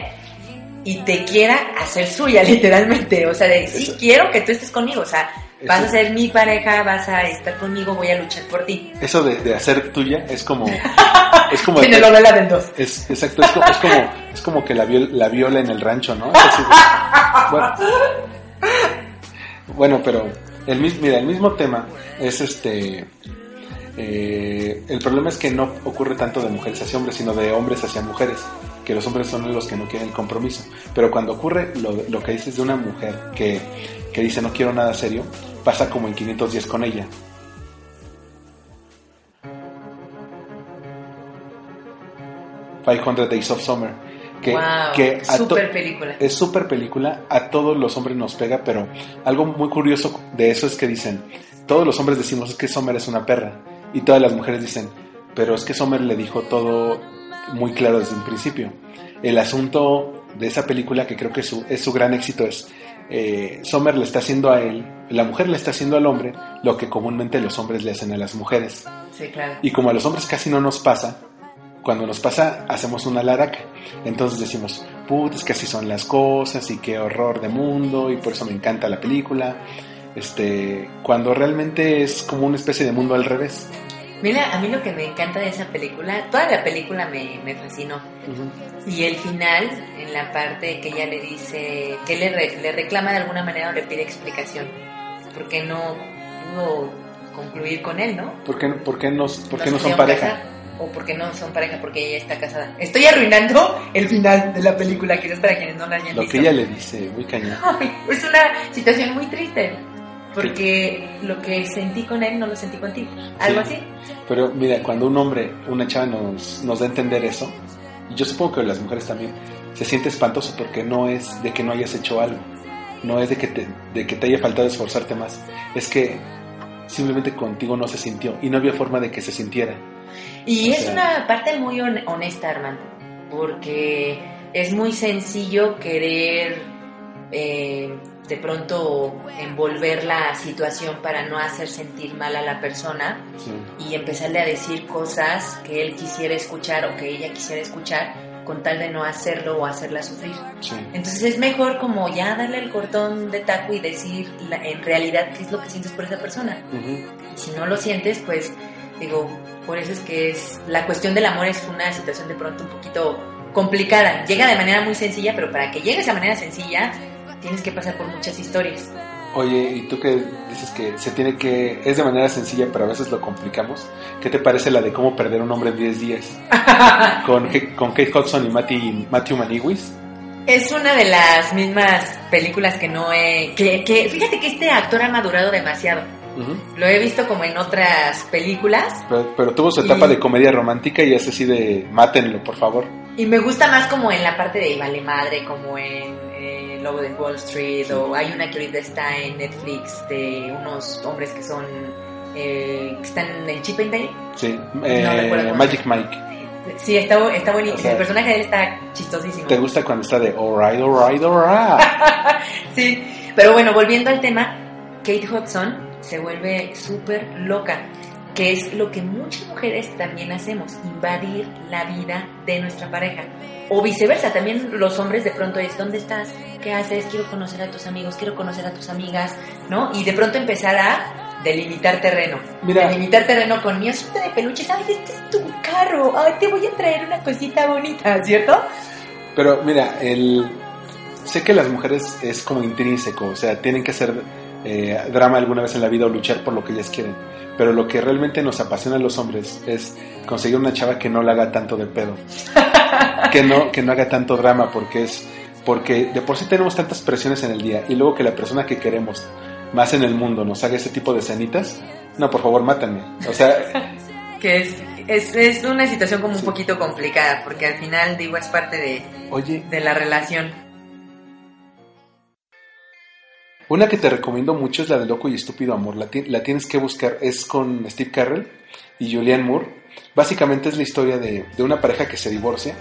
y te quiera hacer suya, literalmente. O sea, de sí Eso- quiero que tú estés conmigo. O sea, vas Eso- a ser mi pareja, vas a estar conmigo, voy a luchar por ti. Eso de, de hacer tuya es como... Es como... Tiene novela del dos. Es, exacto, es, co- es como, es como que la, viol- la viola en el rancho, ¿no? Es así bueno, bueno, pero el mismo, mira, el mismo tema es este. eh, el problema es que no ocurre tanto de mujeres hacia hombres, sino de hombres hacia mujeres. Que los hombres son los que no quieren el compromiso. Pero cuando ocurre lo, lo que dices de una mujer que, que dice no quiero nada serio, pasa como en 510 con ella. ...500 Days of Summer... Que, wow, que a to- super película. es súper película, a todos los hombres nos pega, pero algo muy curioso de eso es que dicen, todos los hombres decimos es que Sommer es una perra, y todas las mujeres dicen, pero es que Sommer le dijo todo muy claro desde un principio. El asunto de esa película, que creo que su- es su gran éxito, es, eh, Sommer le está haciendo a él, la mujer le está haciendo al hombre lo que comúnmente los hombres le hacen a las mujeres. Sí, claro. Y como a los hombres casi no nos pasa, cuando nos pasa hacemos una laraca. Entonces decimos, puta, es que así son las cosas y qué horror de mundo y por eso me encanta la película. Este, cuando realmente es como una especie de mundo al revés. Mira, a mí lo que me encanta de esa película, toda la película me, me fascinó. Y el final, en la parte que ella le dice, que le, re- le reclama de alguna manera o le pide explicación, porque no pudo concluir con él, ¿no? ¿Por qué, por qué no, por qué no son pareja? casar, O porque no son pareja, porque ella está casada. Estoy arruinando el final de la película, quizás para quienes no la hayan Lo visto. que ella le dice, muy cañón. Ay, es una situación muy triste, porque lo que sentí con él no lo sentí contigo. Algo Sí. así. Pero mira, cuando un hombre, una chava nos, nos da a entender eso, y yo supongo que las mujeres también, se siente espantoso porque no es de que no hayas hecho algo, no es de que te, de que te haya faltado esforzarte más, es que simplemente contigo no se sintió y no había forma de que se sintiera. Y O es sea- una parte muy hon- honesta, Armando, porque es muy sencillo querer eh, de pronto envolver la situación para no hacer sentir mal a la persona Sí. y empezarle a decir cosas que él quisiera escuchar o que ella quisiera escuchar con tal de no hacerlo o hacerla sufrir. Sí. Entonces es mejor como ya darle el cortón de taco y decir la- en realidad qué es lo que sientes por esa persona. Y si no lo sientes, pues digo, por eso es que es la cuestión del amor es una situación de pronto un poquito complicada. Llega de manera muy sencilla, pero para que llegue de esa manera sencilla tienes que pasar por muchas historias. Oye, y tú que dices que se tiene que, es de manera sencilla, pero a veces lo complicamos, ¿qué te parece la de cómo perder un hombre en 10 días? con, con Kate Hudson y Matty- Matthew Maniguis. Es una de las mismas películas que no he... Que, que, fíjate que este actor ha madurado demasiado. Ujú. Lo he visto como en otras películas pero, pero tuvo su etapa Y- de comedia romántica y es así de mátenlo, por favor. y me gusta más como en la parte de Vale Madre, como en eh, Lobo de Wall Street, o hay una que ahorita está en Netflix de unos hombres que son... eh, que están en Chip and Dale. Sí, eh, recuerdo Magic Mike. Sí, está, está buenísimo. O sea, el personaje de él está chistosísimo. ¿Te gusta cuando está de alright, alright, alright? Sí, pero bueno, volviendo al tema, Kate Hudson se vuelve súper loca, que es lo que muchas mujeres también hacemos, invadir la vida de nuestra pareja. O viceversa, también los hombres de pronto es, ¿dónde estás? ¿Qué haces? Quiero conocer a tus amigos, quiero conocer a tus amigas, ¿no? Y de pronto empezar a delimitar terreno. Mira. Delimitar terreno con mi osito de peluche, ¿sabes? Este es tu carro, ay, te voy a traer una cosita bonita, ¿cierto? Pero mira, el... sé que las mujeres es como intrínseco, o sea, tienen que hacer eh, drama alguna vez en la vida o luchar por lo que ellas quieren. Pero lo que realmente nos apasiona a los hombres es conseguir una chava que no la haga tanto de pedo. que no, que no haga tanto drama, porque es. Porque de por sí tenemos tantas presiones en el día y luego que la persona que queremos más en el mundo nos haga ese tipo de escenitas, no, por favor, mátanme. O sea, que es, es, es una situación como un poquito complicada, porque al final, digo, es parte de, oye, de la relación. Una que te recomiendo mucho es la de Loco y Estúpido Amor. La, ti- la tienes que buscar. Es con Steve Carell y Julianne Moore. Básicamente es la historia de, de una pareja que se divorcia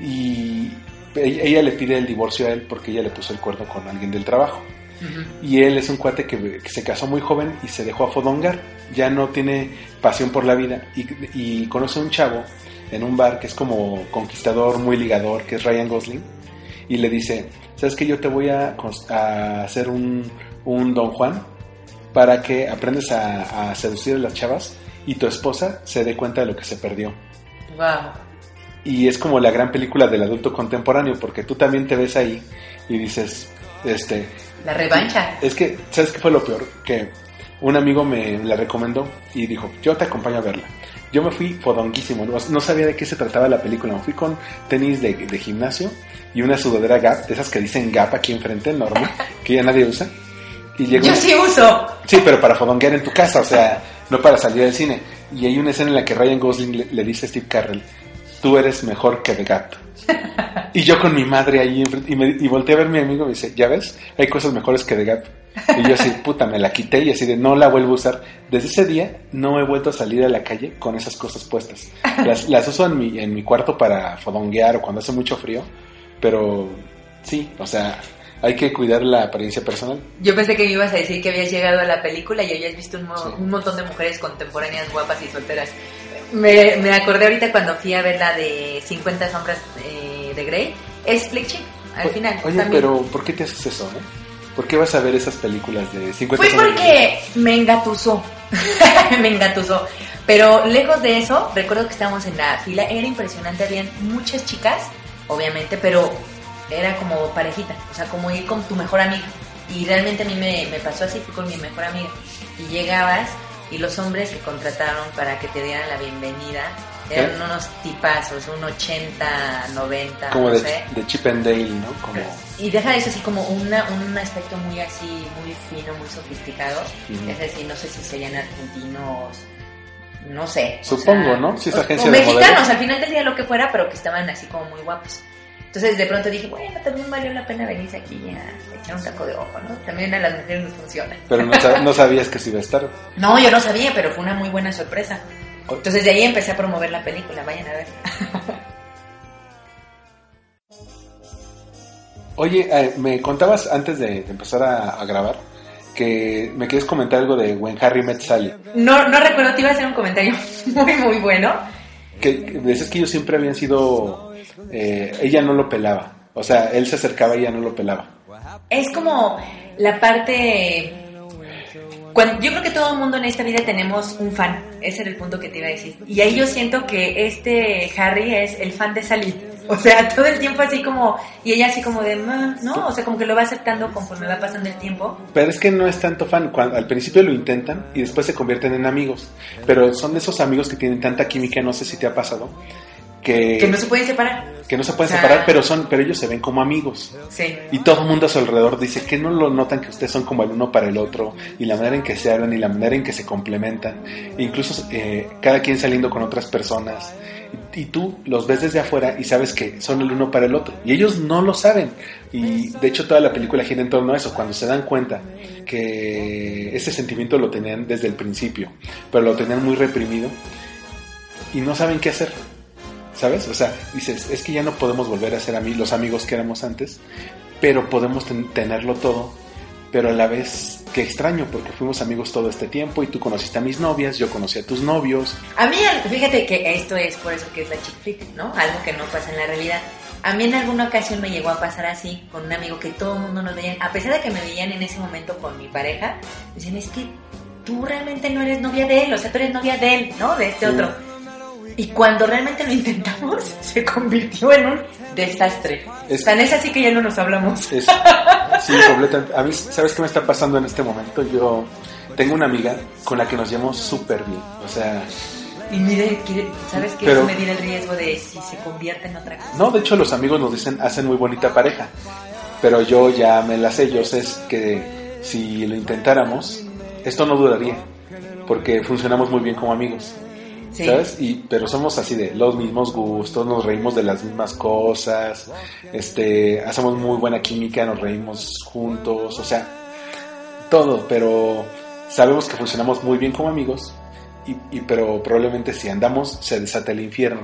y ella, le pide el divorcio a él porque ella le puso el cuerno con alguien del trabajo. Y él es un cuate que, que se casó muy joven y se dejó a fodongar. Ya no tiene pasión por la vida y, y conoce a un chavo en un bar que es como conquistador, muy ligador, que es Ryan Gosling. Y le dice, ¿sabes que Yo te voy a, hacer un, un Don Juan para que aprendas a, a seducir a las chavas y tu esposa se dé cuenta de lo que se perdió. Wow. Y es como la gran película del adulto contemporáneo, porque tú también te ves ahí y dices, este, La revancha. es que, ¿sabes qué fue lo peor? Que un amigo me la recomendó y dijo, yo te acompaño a verla. Yo me fui fodonguísimo, no, sabía de qué se trataba la película, me fui con tenis de, de gimnasio y una sudadera Gap, de esas que dicen Gap aquí enfrente, enorme, que ya nadie usa. Y llegó, Yo sí uso. Sí, pero para fodonguear en tu casa, o sea, no para salir al cine. Y hay una escena en la que Ryan Gosling le, le dice a Steve Carell, tú eres mejor que The Gap. Y yo con mi madre ahí y, me, y volteé a ver a mi amigo y me dice, ¿ya ves? Hay cosas mejores que The Gap. Y yo así, puta, me la quité y así de no la vuelvo a usar. Desde ese día no he vuelto a salir a la calle con esas cosas puestas. Las, las uso en mi, en mi cuarto para fodonguear o cuando hace mucho frío, pero sí, o sea, hay que cuidar la apariencia personal. Yo pensé que me ibas a decir que habías llegado a la película y habías visto un, mo- Sí. un montón de mujeres contemporáneas guapas y solteras. Me, me acordé ahorita cuando fui a ver la de 50 sombras eh, de Grey. Es Flick Chick, al O- final. Oye, también. pero ¿por qué te haces eso? eh? ¿Por qué vas a ver esas películas de 50 Fue sombras de porque me engatusó. me engatusó. Pero lejos de eso, recuerdo que estábamos en la fila, era impresionante, habían muchas chicas, obviamente, pero era como parejita, o sea, como ir con tu mejor amiga. Y realmente a mí me, me pasó así, fui con mi mejor amiga. Y llegabas y los hombres que contrataron para que te dieran la bienvenida eran ¿Eh? unos tipazos, un 80, 90, Como no de, sé. de Chip and Dale, ¿no? Como, Y deja eso así como una, un aspecto muy así, muy fino, muy sofisticado. Ujú. Es decir, no sé si serían argentinos, no sé. o Supongo, sea, ¿no? Si es o- agencia o de mexicanos, modelos. al final del día lo que fuera, pero que estaban así como muy guapos. Entonces de pronto dije, bueno, también valió la pena venirse aquí a echar un taco de ojo, ¿no? También a las mujeres nos funciona. pero no, sab- no sabías que se iba a estar. No, yo no sabía, pero fue una muy buena sorpresa. Entonces de ahí empecé a promover la película, vayan a ver. Oye, eh, me contabas antes de, de empezar a, a grabar que me quieres comentar algo de When Harry Met Sally. No, no recuerdo, te iba a hacer un comentario muy, muy bueno. Que, que dices que ellos siempre habían sido... eh, ella no lo pelaba. O sea, él se acercaba y ella no lo pelaba. Es como la parte... Cuando, yo creo que todo el mundo en esta vida tenemos un fan, ese era el punto que te iba a decir. Y ahí yo siento que este Harry es el fan de Sally. O sea, todo el tiempo así como... Y ella así como de... ¿No? O sea, como que lo va aceptando conforme va pasando el tiempo. Pero es que no es tanto fan. Cuando, al principio lo intentan y después se convierten en amigos. Pero son de esos amigos que tienen tanta química, no sé si te ha pasado, que, Que no se pueden separar. que no se pueden O sea- separar, pero son, pero ellos se ven como amigos. Sí. Y todo el mundo a su alrededor dice que no lo notan que ustedes son como el uno para el otro, y la manera en que se hablan y la manera en que se complementan, e incluso eh, cada quien saliendo con otras personas. Y, y tú los ves desde afuera y sabes que son el uno para el otro. Y ellos no lo saben. Y de hecho toda la película gira en torno a eso, cuando se dan cuenta que ese sentimiento lo tenían desde el principio, pero lo tenían muy reprimido y no saben qué hacer. ¿Sabes? O sea, dices, es que ya no podemos volver a ser amigos, los amigos que éramos antes, pero podemos ten- tenerlo todo, pero a la vez que extraño, porque fuimos amigos todo este tiempo y tú conociste a mis novias, yo conocí a tus novios. A mí, fíjate que esto es por eso que es la chick flick, ¿no? Algo que no pasa en la realidad. A mí en alguna ocasión me llegó a pasar así con un amigo que todo el mundo nos veían, a pesar de que me veían en ese momento con mi pareja, me decían, es que tú realmente no eres novia de él, o sea, tú eres novia de él, ¿no? De este Sí. otro. Y cuando realmente lo intentamos, se convirtió en un desastre. Es- Tan es así que ya no nos hablamos. Es, sí, completamente. A mí, ¿sabes qué me está pasando en este momento? Yo tengo una amiga con la que nos llevamos súper bien. O sea, Y mire, ¿sabes qué? Pero- es medir el riesgo de si se convierte en otra cosa. no, de hecho los amigos nos dicen, hacen muy bonita pareja. Pero yo ya me la sé, yo sé que si lo intentáramos, esto no duraría. Porque funcionamos muy bien como amigos. Sí. ¿Sabes? Y, pero somos así de los mismos gustos, nos reímos de las mismas cosas, este, hacemos muy buena química, nos reímos juntos, o sea, todo, pero sabemos que funcionamos muy bien como amigos, y, y- pero probablemente si andamos se desata el infierno.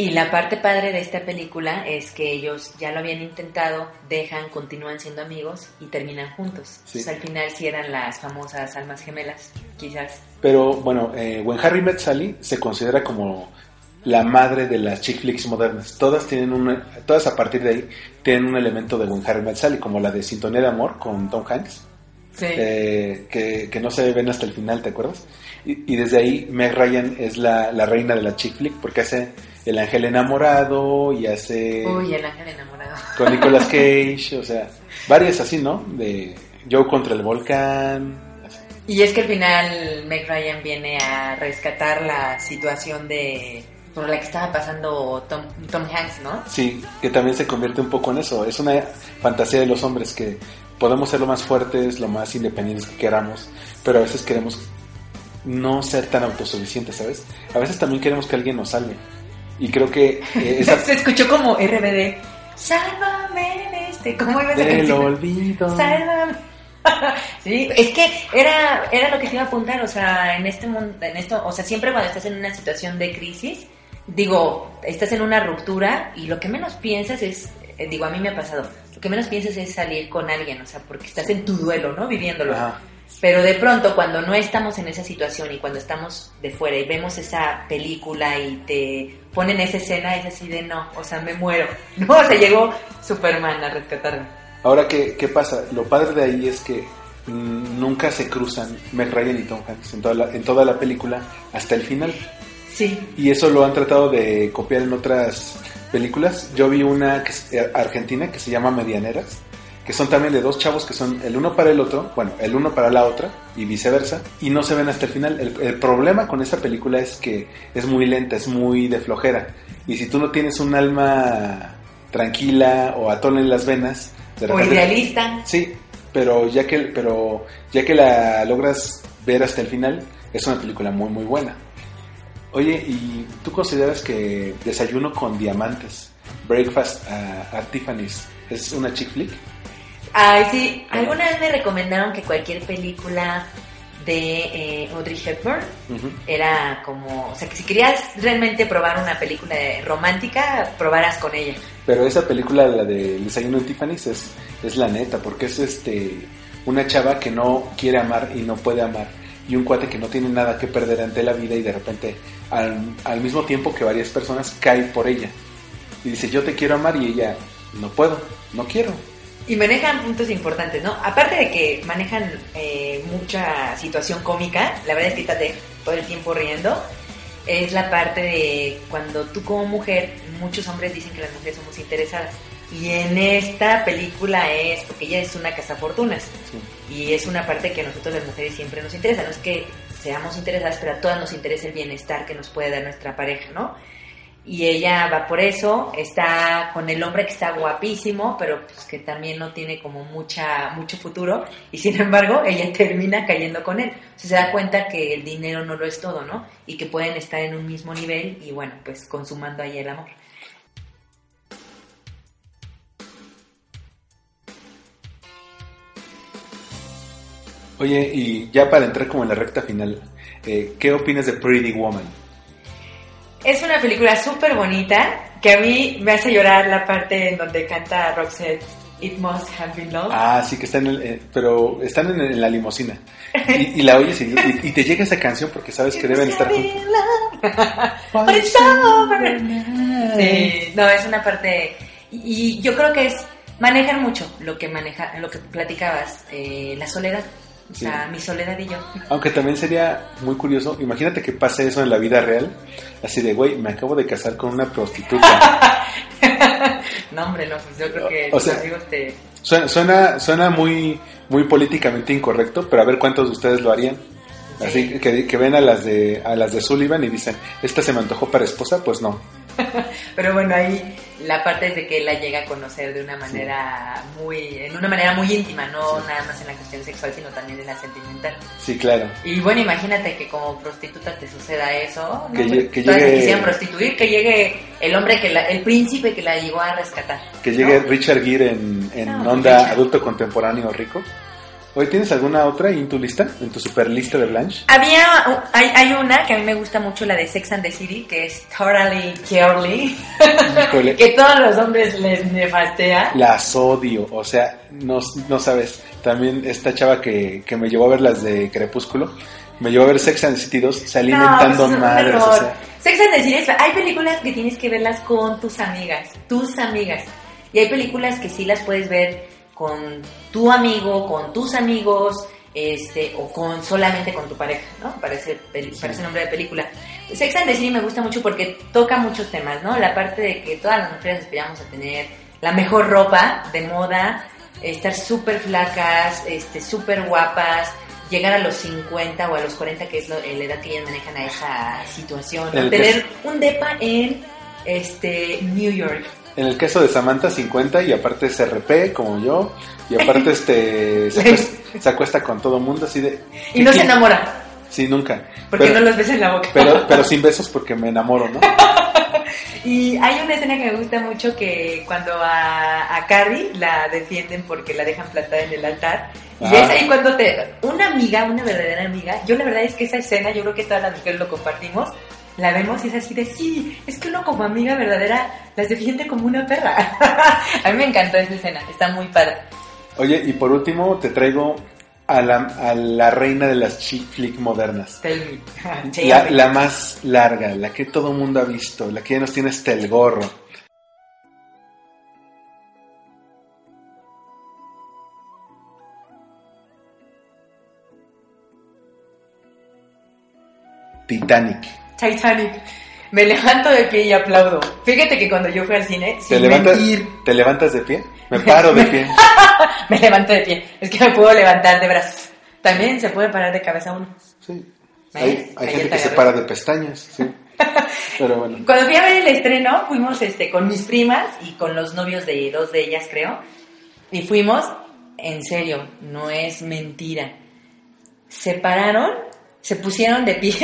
Y la parte padre de esta película es que ellos ya lo habían intentado, dejan, continúan siendo amigos y terminan juntos. Sí. Entonces, al final sí eran las famosas almas gemelas, quizás. Pero bueno, eh, When Harry Met Sally se considera como la madre de las chick flicks modernas. Todas tienen un, todas a partir de ahí tienen un elemento de When Harry Met Sally, como la de Sintonía de Amor con Tom Hanks. Sí. eh, que, que no se ven hasta el final, ¿te acuerdas? Y, y desde ahí Meg Ryan es la, la reina de la chick flick porque hace El Ángel Enamorado y hace Uy, el ángel enamorado. con Nicolas Cage, o sea, varias así, ¿no? De Joe contra el volcán. Y es que al final Meg Ryan viene a rescatar la situación de por la que estaba pasando Tom, Tom Hanks, ¿no? Sí, que también se convierte un poco en eso. Es una fantasía de los hombres que podemos ser lo más fuertes, lo más independientes que queramos, pero a veces queremos no ser tan autosuficientes, ¿sabes? A veces también queremos que alguien nos salve. Y creo que eh, esa Se escuchó como RBD. Sálvame de este. ¿Cómo iba esa del canción? olvido. Sálvame. Sí, es que era, era lo que te iba a apuntar, o sea, en este mundo, en esto, o sea, siempre cuando estás en una situación de crisis, digo, estás en una ruptura y lo que menos piensas es, eh, digo, a mí me ha pasado, lo que menos piensas es salir con alguien, o sea, porque estás en tu duelo, ¿no? Viviéndolo. Ajá. Pero de pronto, cuando no estamos en esa situación y cuando estamos de fuera y vemos esa película y te ponen esa escena, es así de no, o sea, me muero. No, o sea, llegó Superman a rescatarme. Ahora, ¿qué, ¿qué pasa? Lo padre de ahí es que mm, nunca se cruzan Meg Ryan y Tom Hanks en toda, la, en toda la película hasta el final. Sí. Y eso lo han tratado de copiar en otras películas. Yo vi una que es eh, argentina que se llama Medianeras, que son también de dos chavos que son el uno para el otro, bueno, el uno para la otra y viceversa, y no se ven hasta el final. El, el problema con esta película es que es muy lenta, es muy de flojera. Y si tú no tienes un alma tranquila o atole en las venas, de O idealista. Sí, pero ya que, pero ya que la logras ver hasta el final, es una película muy muy buena. Oye, ¿y tú consideras que Desayuno con Diamantes, Breakfast uh, at Tiffany's, es una chick flick? Ay, sí. Alguna vez me recomendaron que cualquier película de eh, Audrey Hepburn era como, o sea, que si querías realmente probar una película de- romántica, probaras con ella. Pero esa película, la de Desayuno en Tiffany's, es, es la neta, porque es este una chava que no quiere amar y no puede amar, y un cuate que no tiene nada que perder ante la vida y de repente, al, al mismo tiempo que varias personas, cae por ella. Y dice, yo te quiero amar y ella, no puedo, no quiero. Y manejan puntos importantes, ¿no? Aparte de que manejan eh, mucha situación cómica, la verdad es que estás todo el tiempo riendo, es la parte de cuando tú como mujer, muchos hombres dicen que las mujeres somos interesadas. Y en esta película es, porque ella es una cazafortunas, y es una parte que a nosotros las mujeres siempre nos interesa, no es que seamos interesadas, pero a todas nos interesa el bienestar que nos puede dar nuestra pareja, ¿no? Y ella va por eso, está con el hombre que está guapísimo, pero pues que también no tiene como mucha mucho futuro, y sin embargo ella termina cayendo con él. Se da cuenta que el dinero no lo es todo, ¿no? Y que pueden estar en un mismo nivel y bueno, pues consumando ahí el amor. Oye, y ya para entrar como en la recta final, eh, ¿qué opinas de Pretty Woman? Es una película súper bonita que a mí me hace llorar la parte en donde canta Roxette It Must Have Been Love. Ah, sí, que están en el, eh, pero están en, en la limusina. Y, y la oyes y, y- y te llega esa canción porque sabes que deben estar juntos. But it's over. Sí, no, es una parte. Y, y yo creo que es. Manejan mucho lo que maneja, lo que platicabas, eh, la soledad. O sea, mi soledad y yo. Aunque también sería muy curioso, imagínate que pase eso en la vida real, así de, güey, me acabo de casar con una prostituta. no, hombre, no, pues yo creo que O sea, amigos te. Suena, suena, suena muy, muy políticamente incorrecto, pero a ver cuántos de ustedes lo harían. Así que, que ven a las de a las de Sullivan y dicen, esta se me antojó para esposa, pues no. Pero bueno, ahí la parte es de que él la llega a conocer de una manera muy, en una manera muy íntima, no nada más en la cuestión sexual, sino también en la sentimental. Sí, claro. Y bueno, imagínate que como prostituta te suceda eso, ¿no? Que llegue- quisieran prostituir, que llegue el hombre que la, el príncipe que la llegó a rescatar. Que llegue. Richard Gere en, en No, onda Richard. adulto contemporáneo rico. Oye, ¿tienes alguna otra en tu lista? ¿En tu super lista de Blanche? Había, hay, hay una que a mí me gusta mucho, la de Sex and the City, que es Totally Híjole, que todos los hombres les nefastea. las odio. O sea, no, no sabes. También esta chava que, que me llevó a ver las de Crepúsculo, me llevó a ver Sex and the City 2, salí No, inventando pues es un madres. O sea, Sex and the City, es- hay películas que tienes que verlas con tus amigas, tus amigas. Y hay películas que sí las puedes ver con tu amigo, con tus amigos, este, o con solamente con tu pareja, ¿no? Parece, peli- parece nombre de película. Sex and the City me gusta mucho porque toca muchos temas, ¿no? La parte de que todas las mujeres aspiramos a tener la mejor ropa de moda, estar súper flacas, este, súper guapas, llegar a los 50 o a los 40, que es lo- la edad que ellas manejan a esa situación, tener un depa en este New York. En el caso de Samantha, 50 y aparte es RP, como yo. Y aparte este se, acuesta, se acuesta con todo mundo así de... Y no se enamora, Sí, nunca. porque pero, no los ves en la boca. pero, pero sin besos porque me enamoro, ¿no? Y hay una escena que me gusta mucho que cuando a, a Carrie la defienden porque la dejan plantada en el altar. Y es ahí cuando te... Una amiga, una verdadera amiga, yo la verdad es que esa escena, yo creo que todas las mujeres lo compartimos, la vemos y es así de, sí, es que uno como amiga verdadera las defiende como una perra. a mí me encantó esa escena, está muy padre. Oye, y por último te traigo a la, a la reina de las chick flick modernas. Tell me. Sí, La, la más larga, la que todo el mundo ha visto, la que ya nos tiene hasta el gorro. Titanic. Titanic. Me levanto de pie y aplaudo. Fíjate que cuando yo fui al cine, ¿Te sin levantas, mentir, ¿Te levantas de pie? Me paro de pie. me levanto de pie. Es que me puedo levantar de brazos. También se puede parar de cabeza uno. Sí. ¿Ves? Hay, gente te que se para de pestañas, sí. Pero bueno. Cuando fui a ver el estreno, fuimos este, con mis primas y con los novios de dos de ellas, creo. Y fuimos, en serio, no es mentira. Se pararon, se pusieron de pie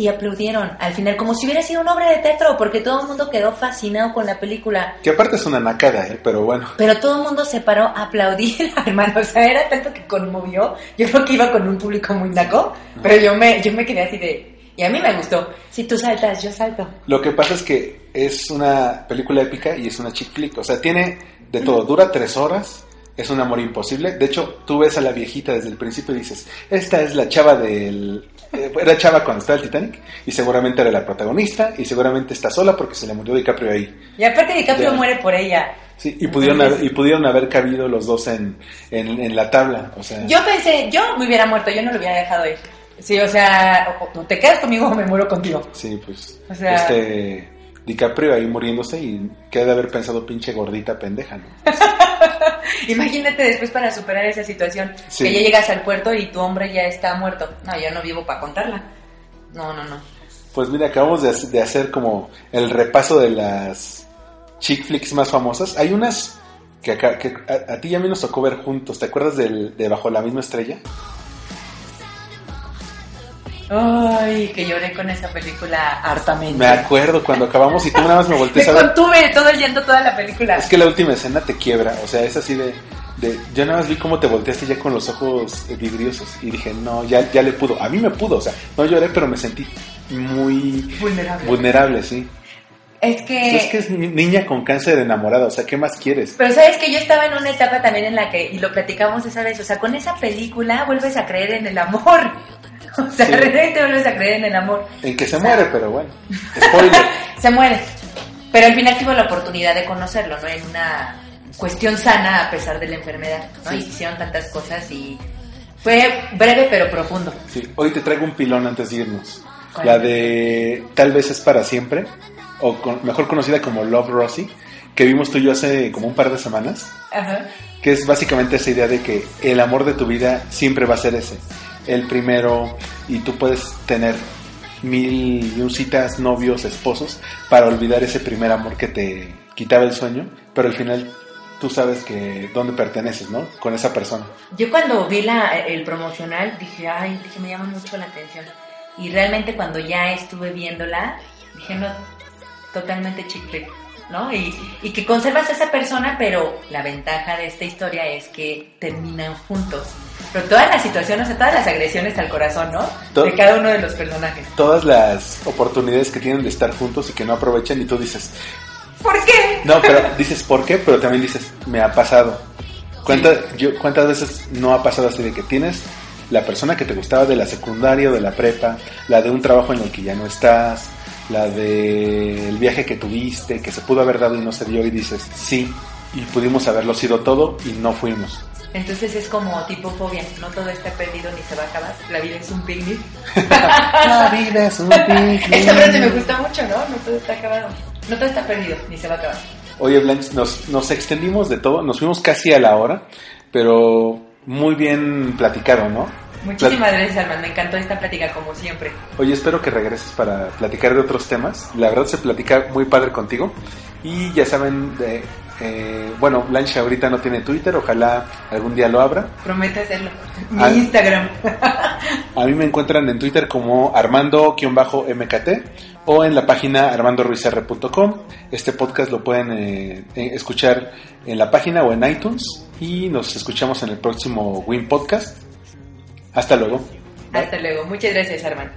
y aplaudieron al final, como si hubiera sido una obra de teatro, porque todo el mundo quedó fascinado con la película. Que aparte es una nacada, ¿eh? Pero bueno. Pero todo el mundo se paró a aplaudir, hermano. O sea, era tanto que conmovió. Yo creo que iba con un público muy naco, pero yo me, yo me quedé así de... Y a mí me gustó. Si tú saltas, yo salto. Lo que pasa es que es una película épica y es una chick flick. O sea, tiene de todo. Dura tres horas. Es un amor imposible. De hecho, tú ves a la viejita desde el principio y dices, esta es la chava del... eh, Era chava cuando estaba el Titanic y seguramente era la protagonista y seguramente está sola porque se le murió DiCaprio ahí. Y aparte DiCaprio Ya. muere por ella. Sí, y pudieron, Entonces- haber, y pudieron haber cabido los dos en, en, en la tabla. O sea, Yo pensé, yo me hubiera muerto, yo no lo hubiera dejado ir. Sí, o sea, o- o te quedas conmigo o me muero contigo. sí, pues. O sea- Este. DiCaprio ahí muriéndose y que ha de haber pensado pinche gordita pendeja, ¿no? Imagínate después para superar esa situación, Sí. que ya llegas al puerto y tu hombre ya está muerto. No, yo no vivo para contarla. No, no, no. Pues mira, acabamos de, hac- de hacer como el repaso de las chick flicks más famosas. Hay unas que, acá, que a, a ti y a mí nos tocó ver juntos. ¿Te acuerdas del, de Bajo la misma estrella? Ay, que lloré con esa película hartamente. Me acuerdo cuando acabamos y tú nada más me volteas a ver. contuve todo llanto toda la película. Es que la última escena te quiebra, o sea, es así de, de- yo nada más vi cómo te volteaste ya con los ojos eh, vidriosos y dije, no, ya, ya le pudo, a mí me pudo, o sea, no lloré, pero me sentí muy Vulnerable. vulnerable, sí. Es que... Es que es ni- niña con cáncer enamorada, o sea, ¿qué más quieres? Pero sabes que yo estaba en una etapa también en la que, y lo platicamos esa vez, o sea, con esa película vuelves a creer en el amor. O sea, Sí. realmente vuelves a creer en el amor. En que se O sea, muere, pero bueno, spoiler. Se muere. Pero al final tuvo la oportunidad de conocerlo, ¿no? En una cuestión sana a pesar de la enfermedad, ¿no? Sí. Y hicieron tantas cosas y fue breve pero profundo. Sí, hoy te traigo un pilón antes de irnos. ¿Cuál? La de Tal vez es para siempre, o con- mejor conocida como Love Rosie, que vimos tú y yo hace como un par de semanas. Ajá. que es básicamente esa idea de que el amor de tu vida siempre va a ser ese, el primero, y tú puedes tener mil y citas, novios, esposos, para olvidar ese primer amor que te quitaba el sueño, pero al final tú sabes que dónde perteneces, ¿no? Con esa persona. Yo cuando vi la, el promocional dije, ay, dije, me llama mucho la atención. Y realmente cuando ya estuve viéndola, dije, no, totalmente chick flick, ¿no? Y, y que conservas a esa persona, pero la ventaja de esta historia es que terminan juntos. Pero todas las situaciones, o sea, todas las agresiones al corazón, ¿no? De cada uno de los personajes. Todas las oportunidades que tienen de estar juntos y que no aprovechan y tú dices, ¿Por qué? no, pero dices, ¿por qué? Pero también dices, me ha pasado. ¿Cuántas, yo, ¿Cuántas veces no ha pasado así de que tienes la persona que te gustaba de la secundaria o de la prepa, la de un trabajo en el que ya no estás, la del viaje que tuviste, que se pudo haber dado y no se dio y dices, sí, y pudimos haberlo sido todo y no fuimos. Entonces es como tipo fobia, no todo está perdido ni se va a acabar, la vida es un picnic. La vida es un picnic. Esta frase me gusta mucho, ¿no? No todo está acabado, no todo está perdido ni se va a acabar. Oye, Blanche, nos, nos extendimos de todo, nos fuimos casi a la hora, pero muy bien platicado, ¿no? Muchísimas gracias, Armand. Me encantó esta plática, como siempre. Oye, espero que regreses para platicar de otros temas. La verdad se platica muy padre contigo. Y ya saben, de, eh, bueno, Blanche ahorita no tiene Twitter, ojalá algún día lo abra. Prometo hacerlo. Mi Ah. Instagram. A mí me encuentran en Twitter como armando-mkt o en la página armandoruizr.com. Este podcast lo pueden eh, eh, escuchar en la página o en iTunes. Y nos escuchamos en el próximo Win Podcast. Hasta luego. Hasta luego. Muchas gracias, Armand.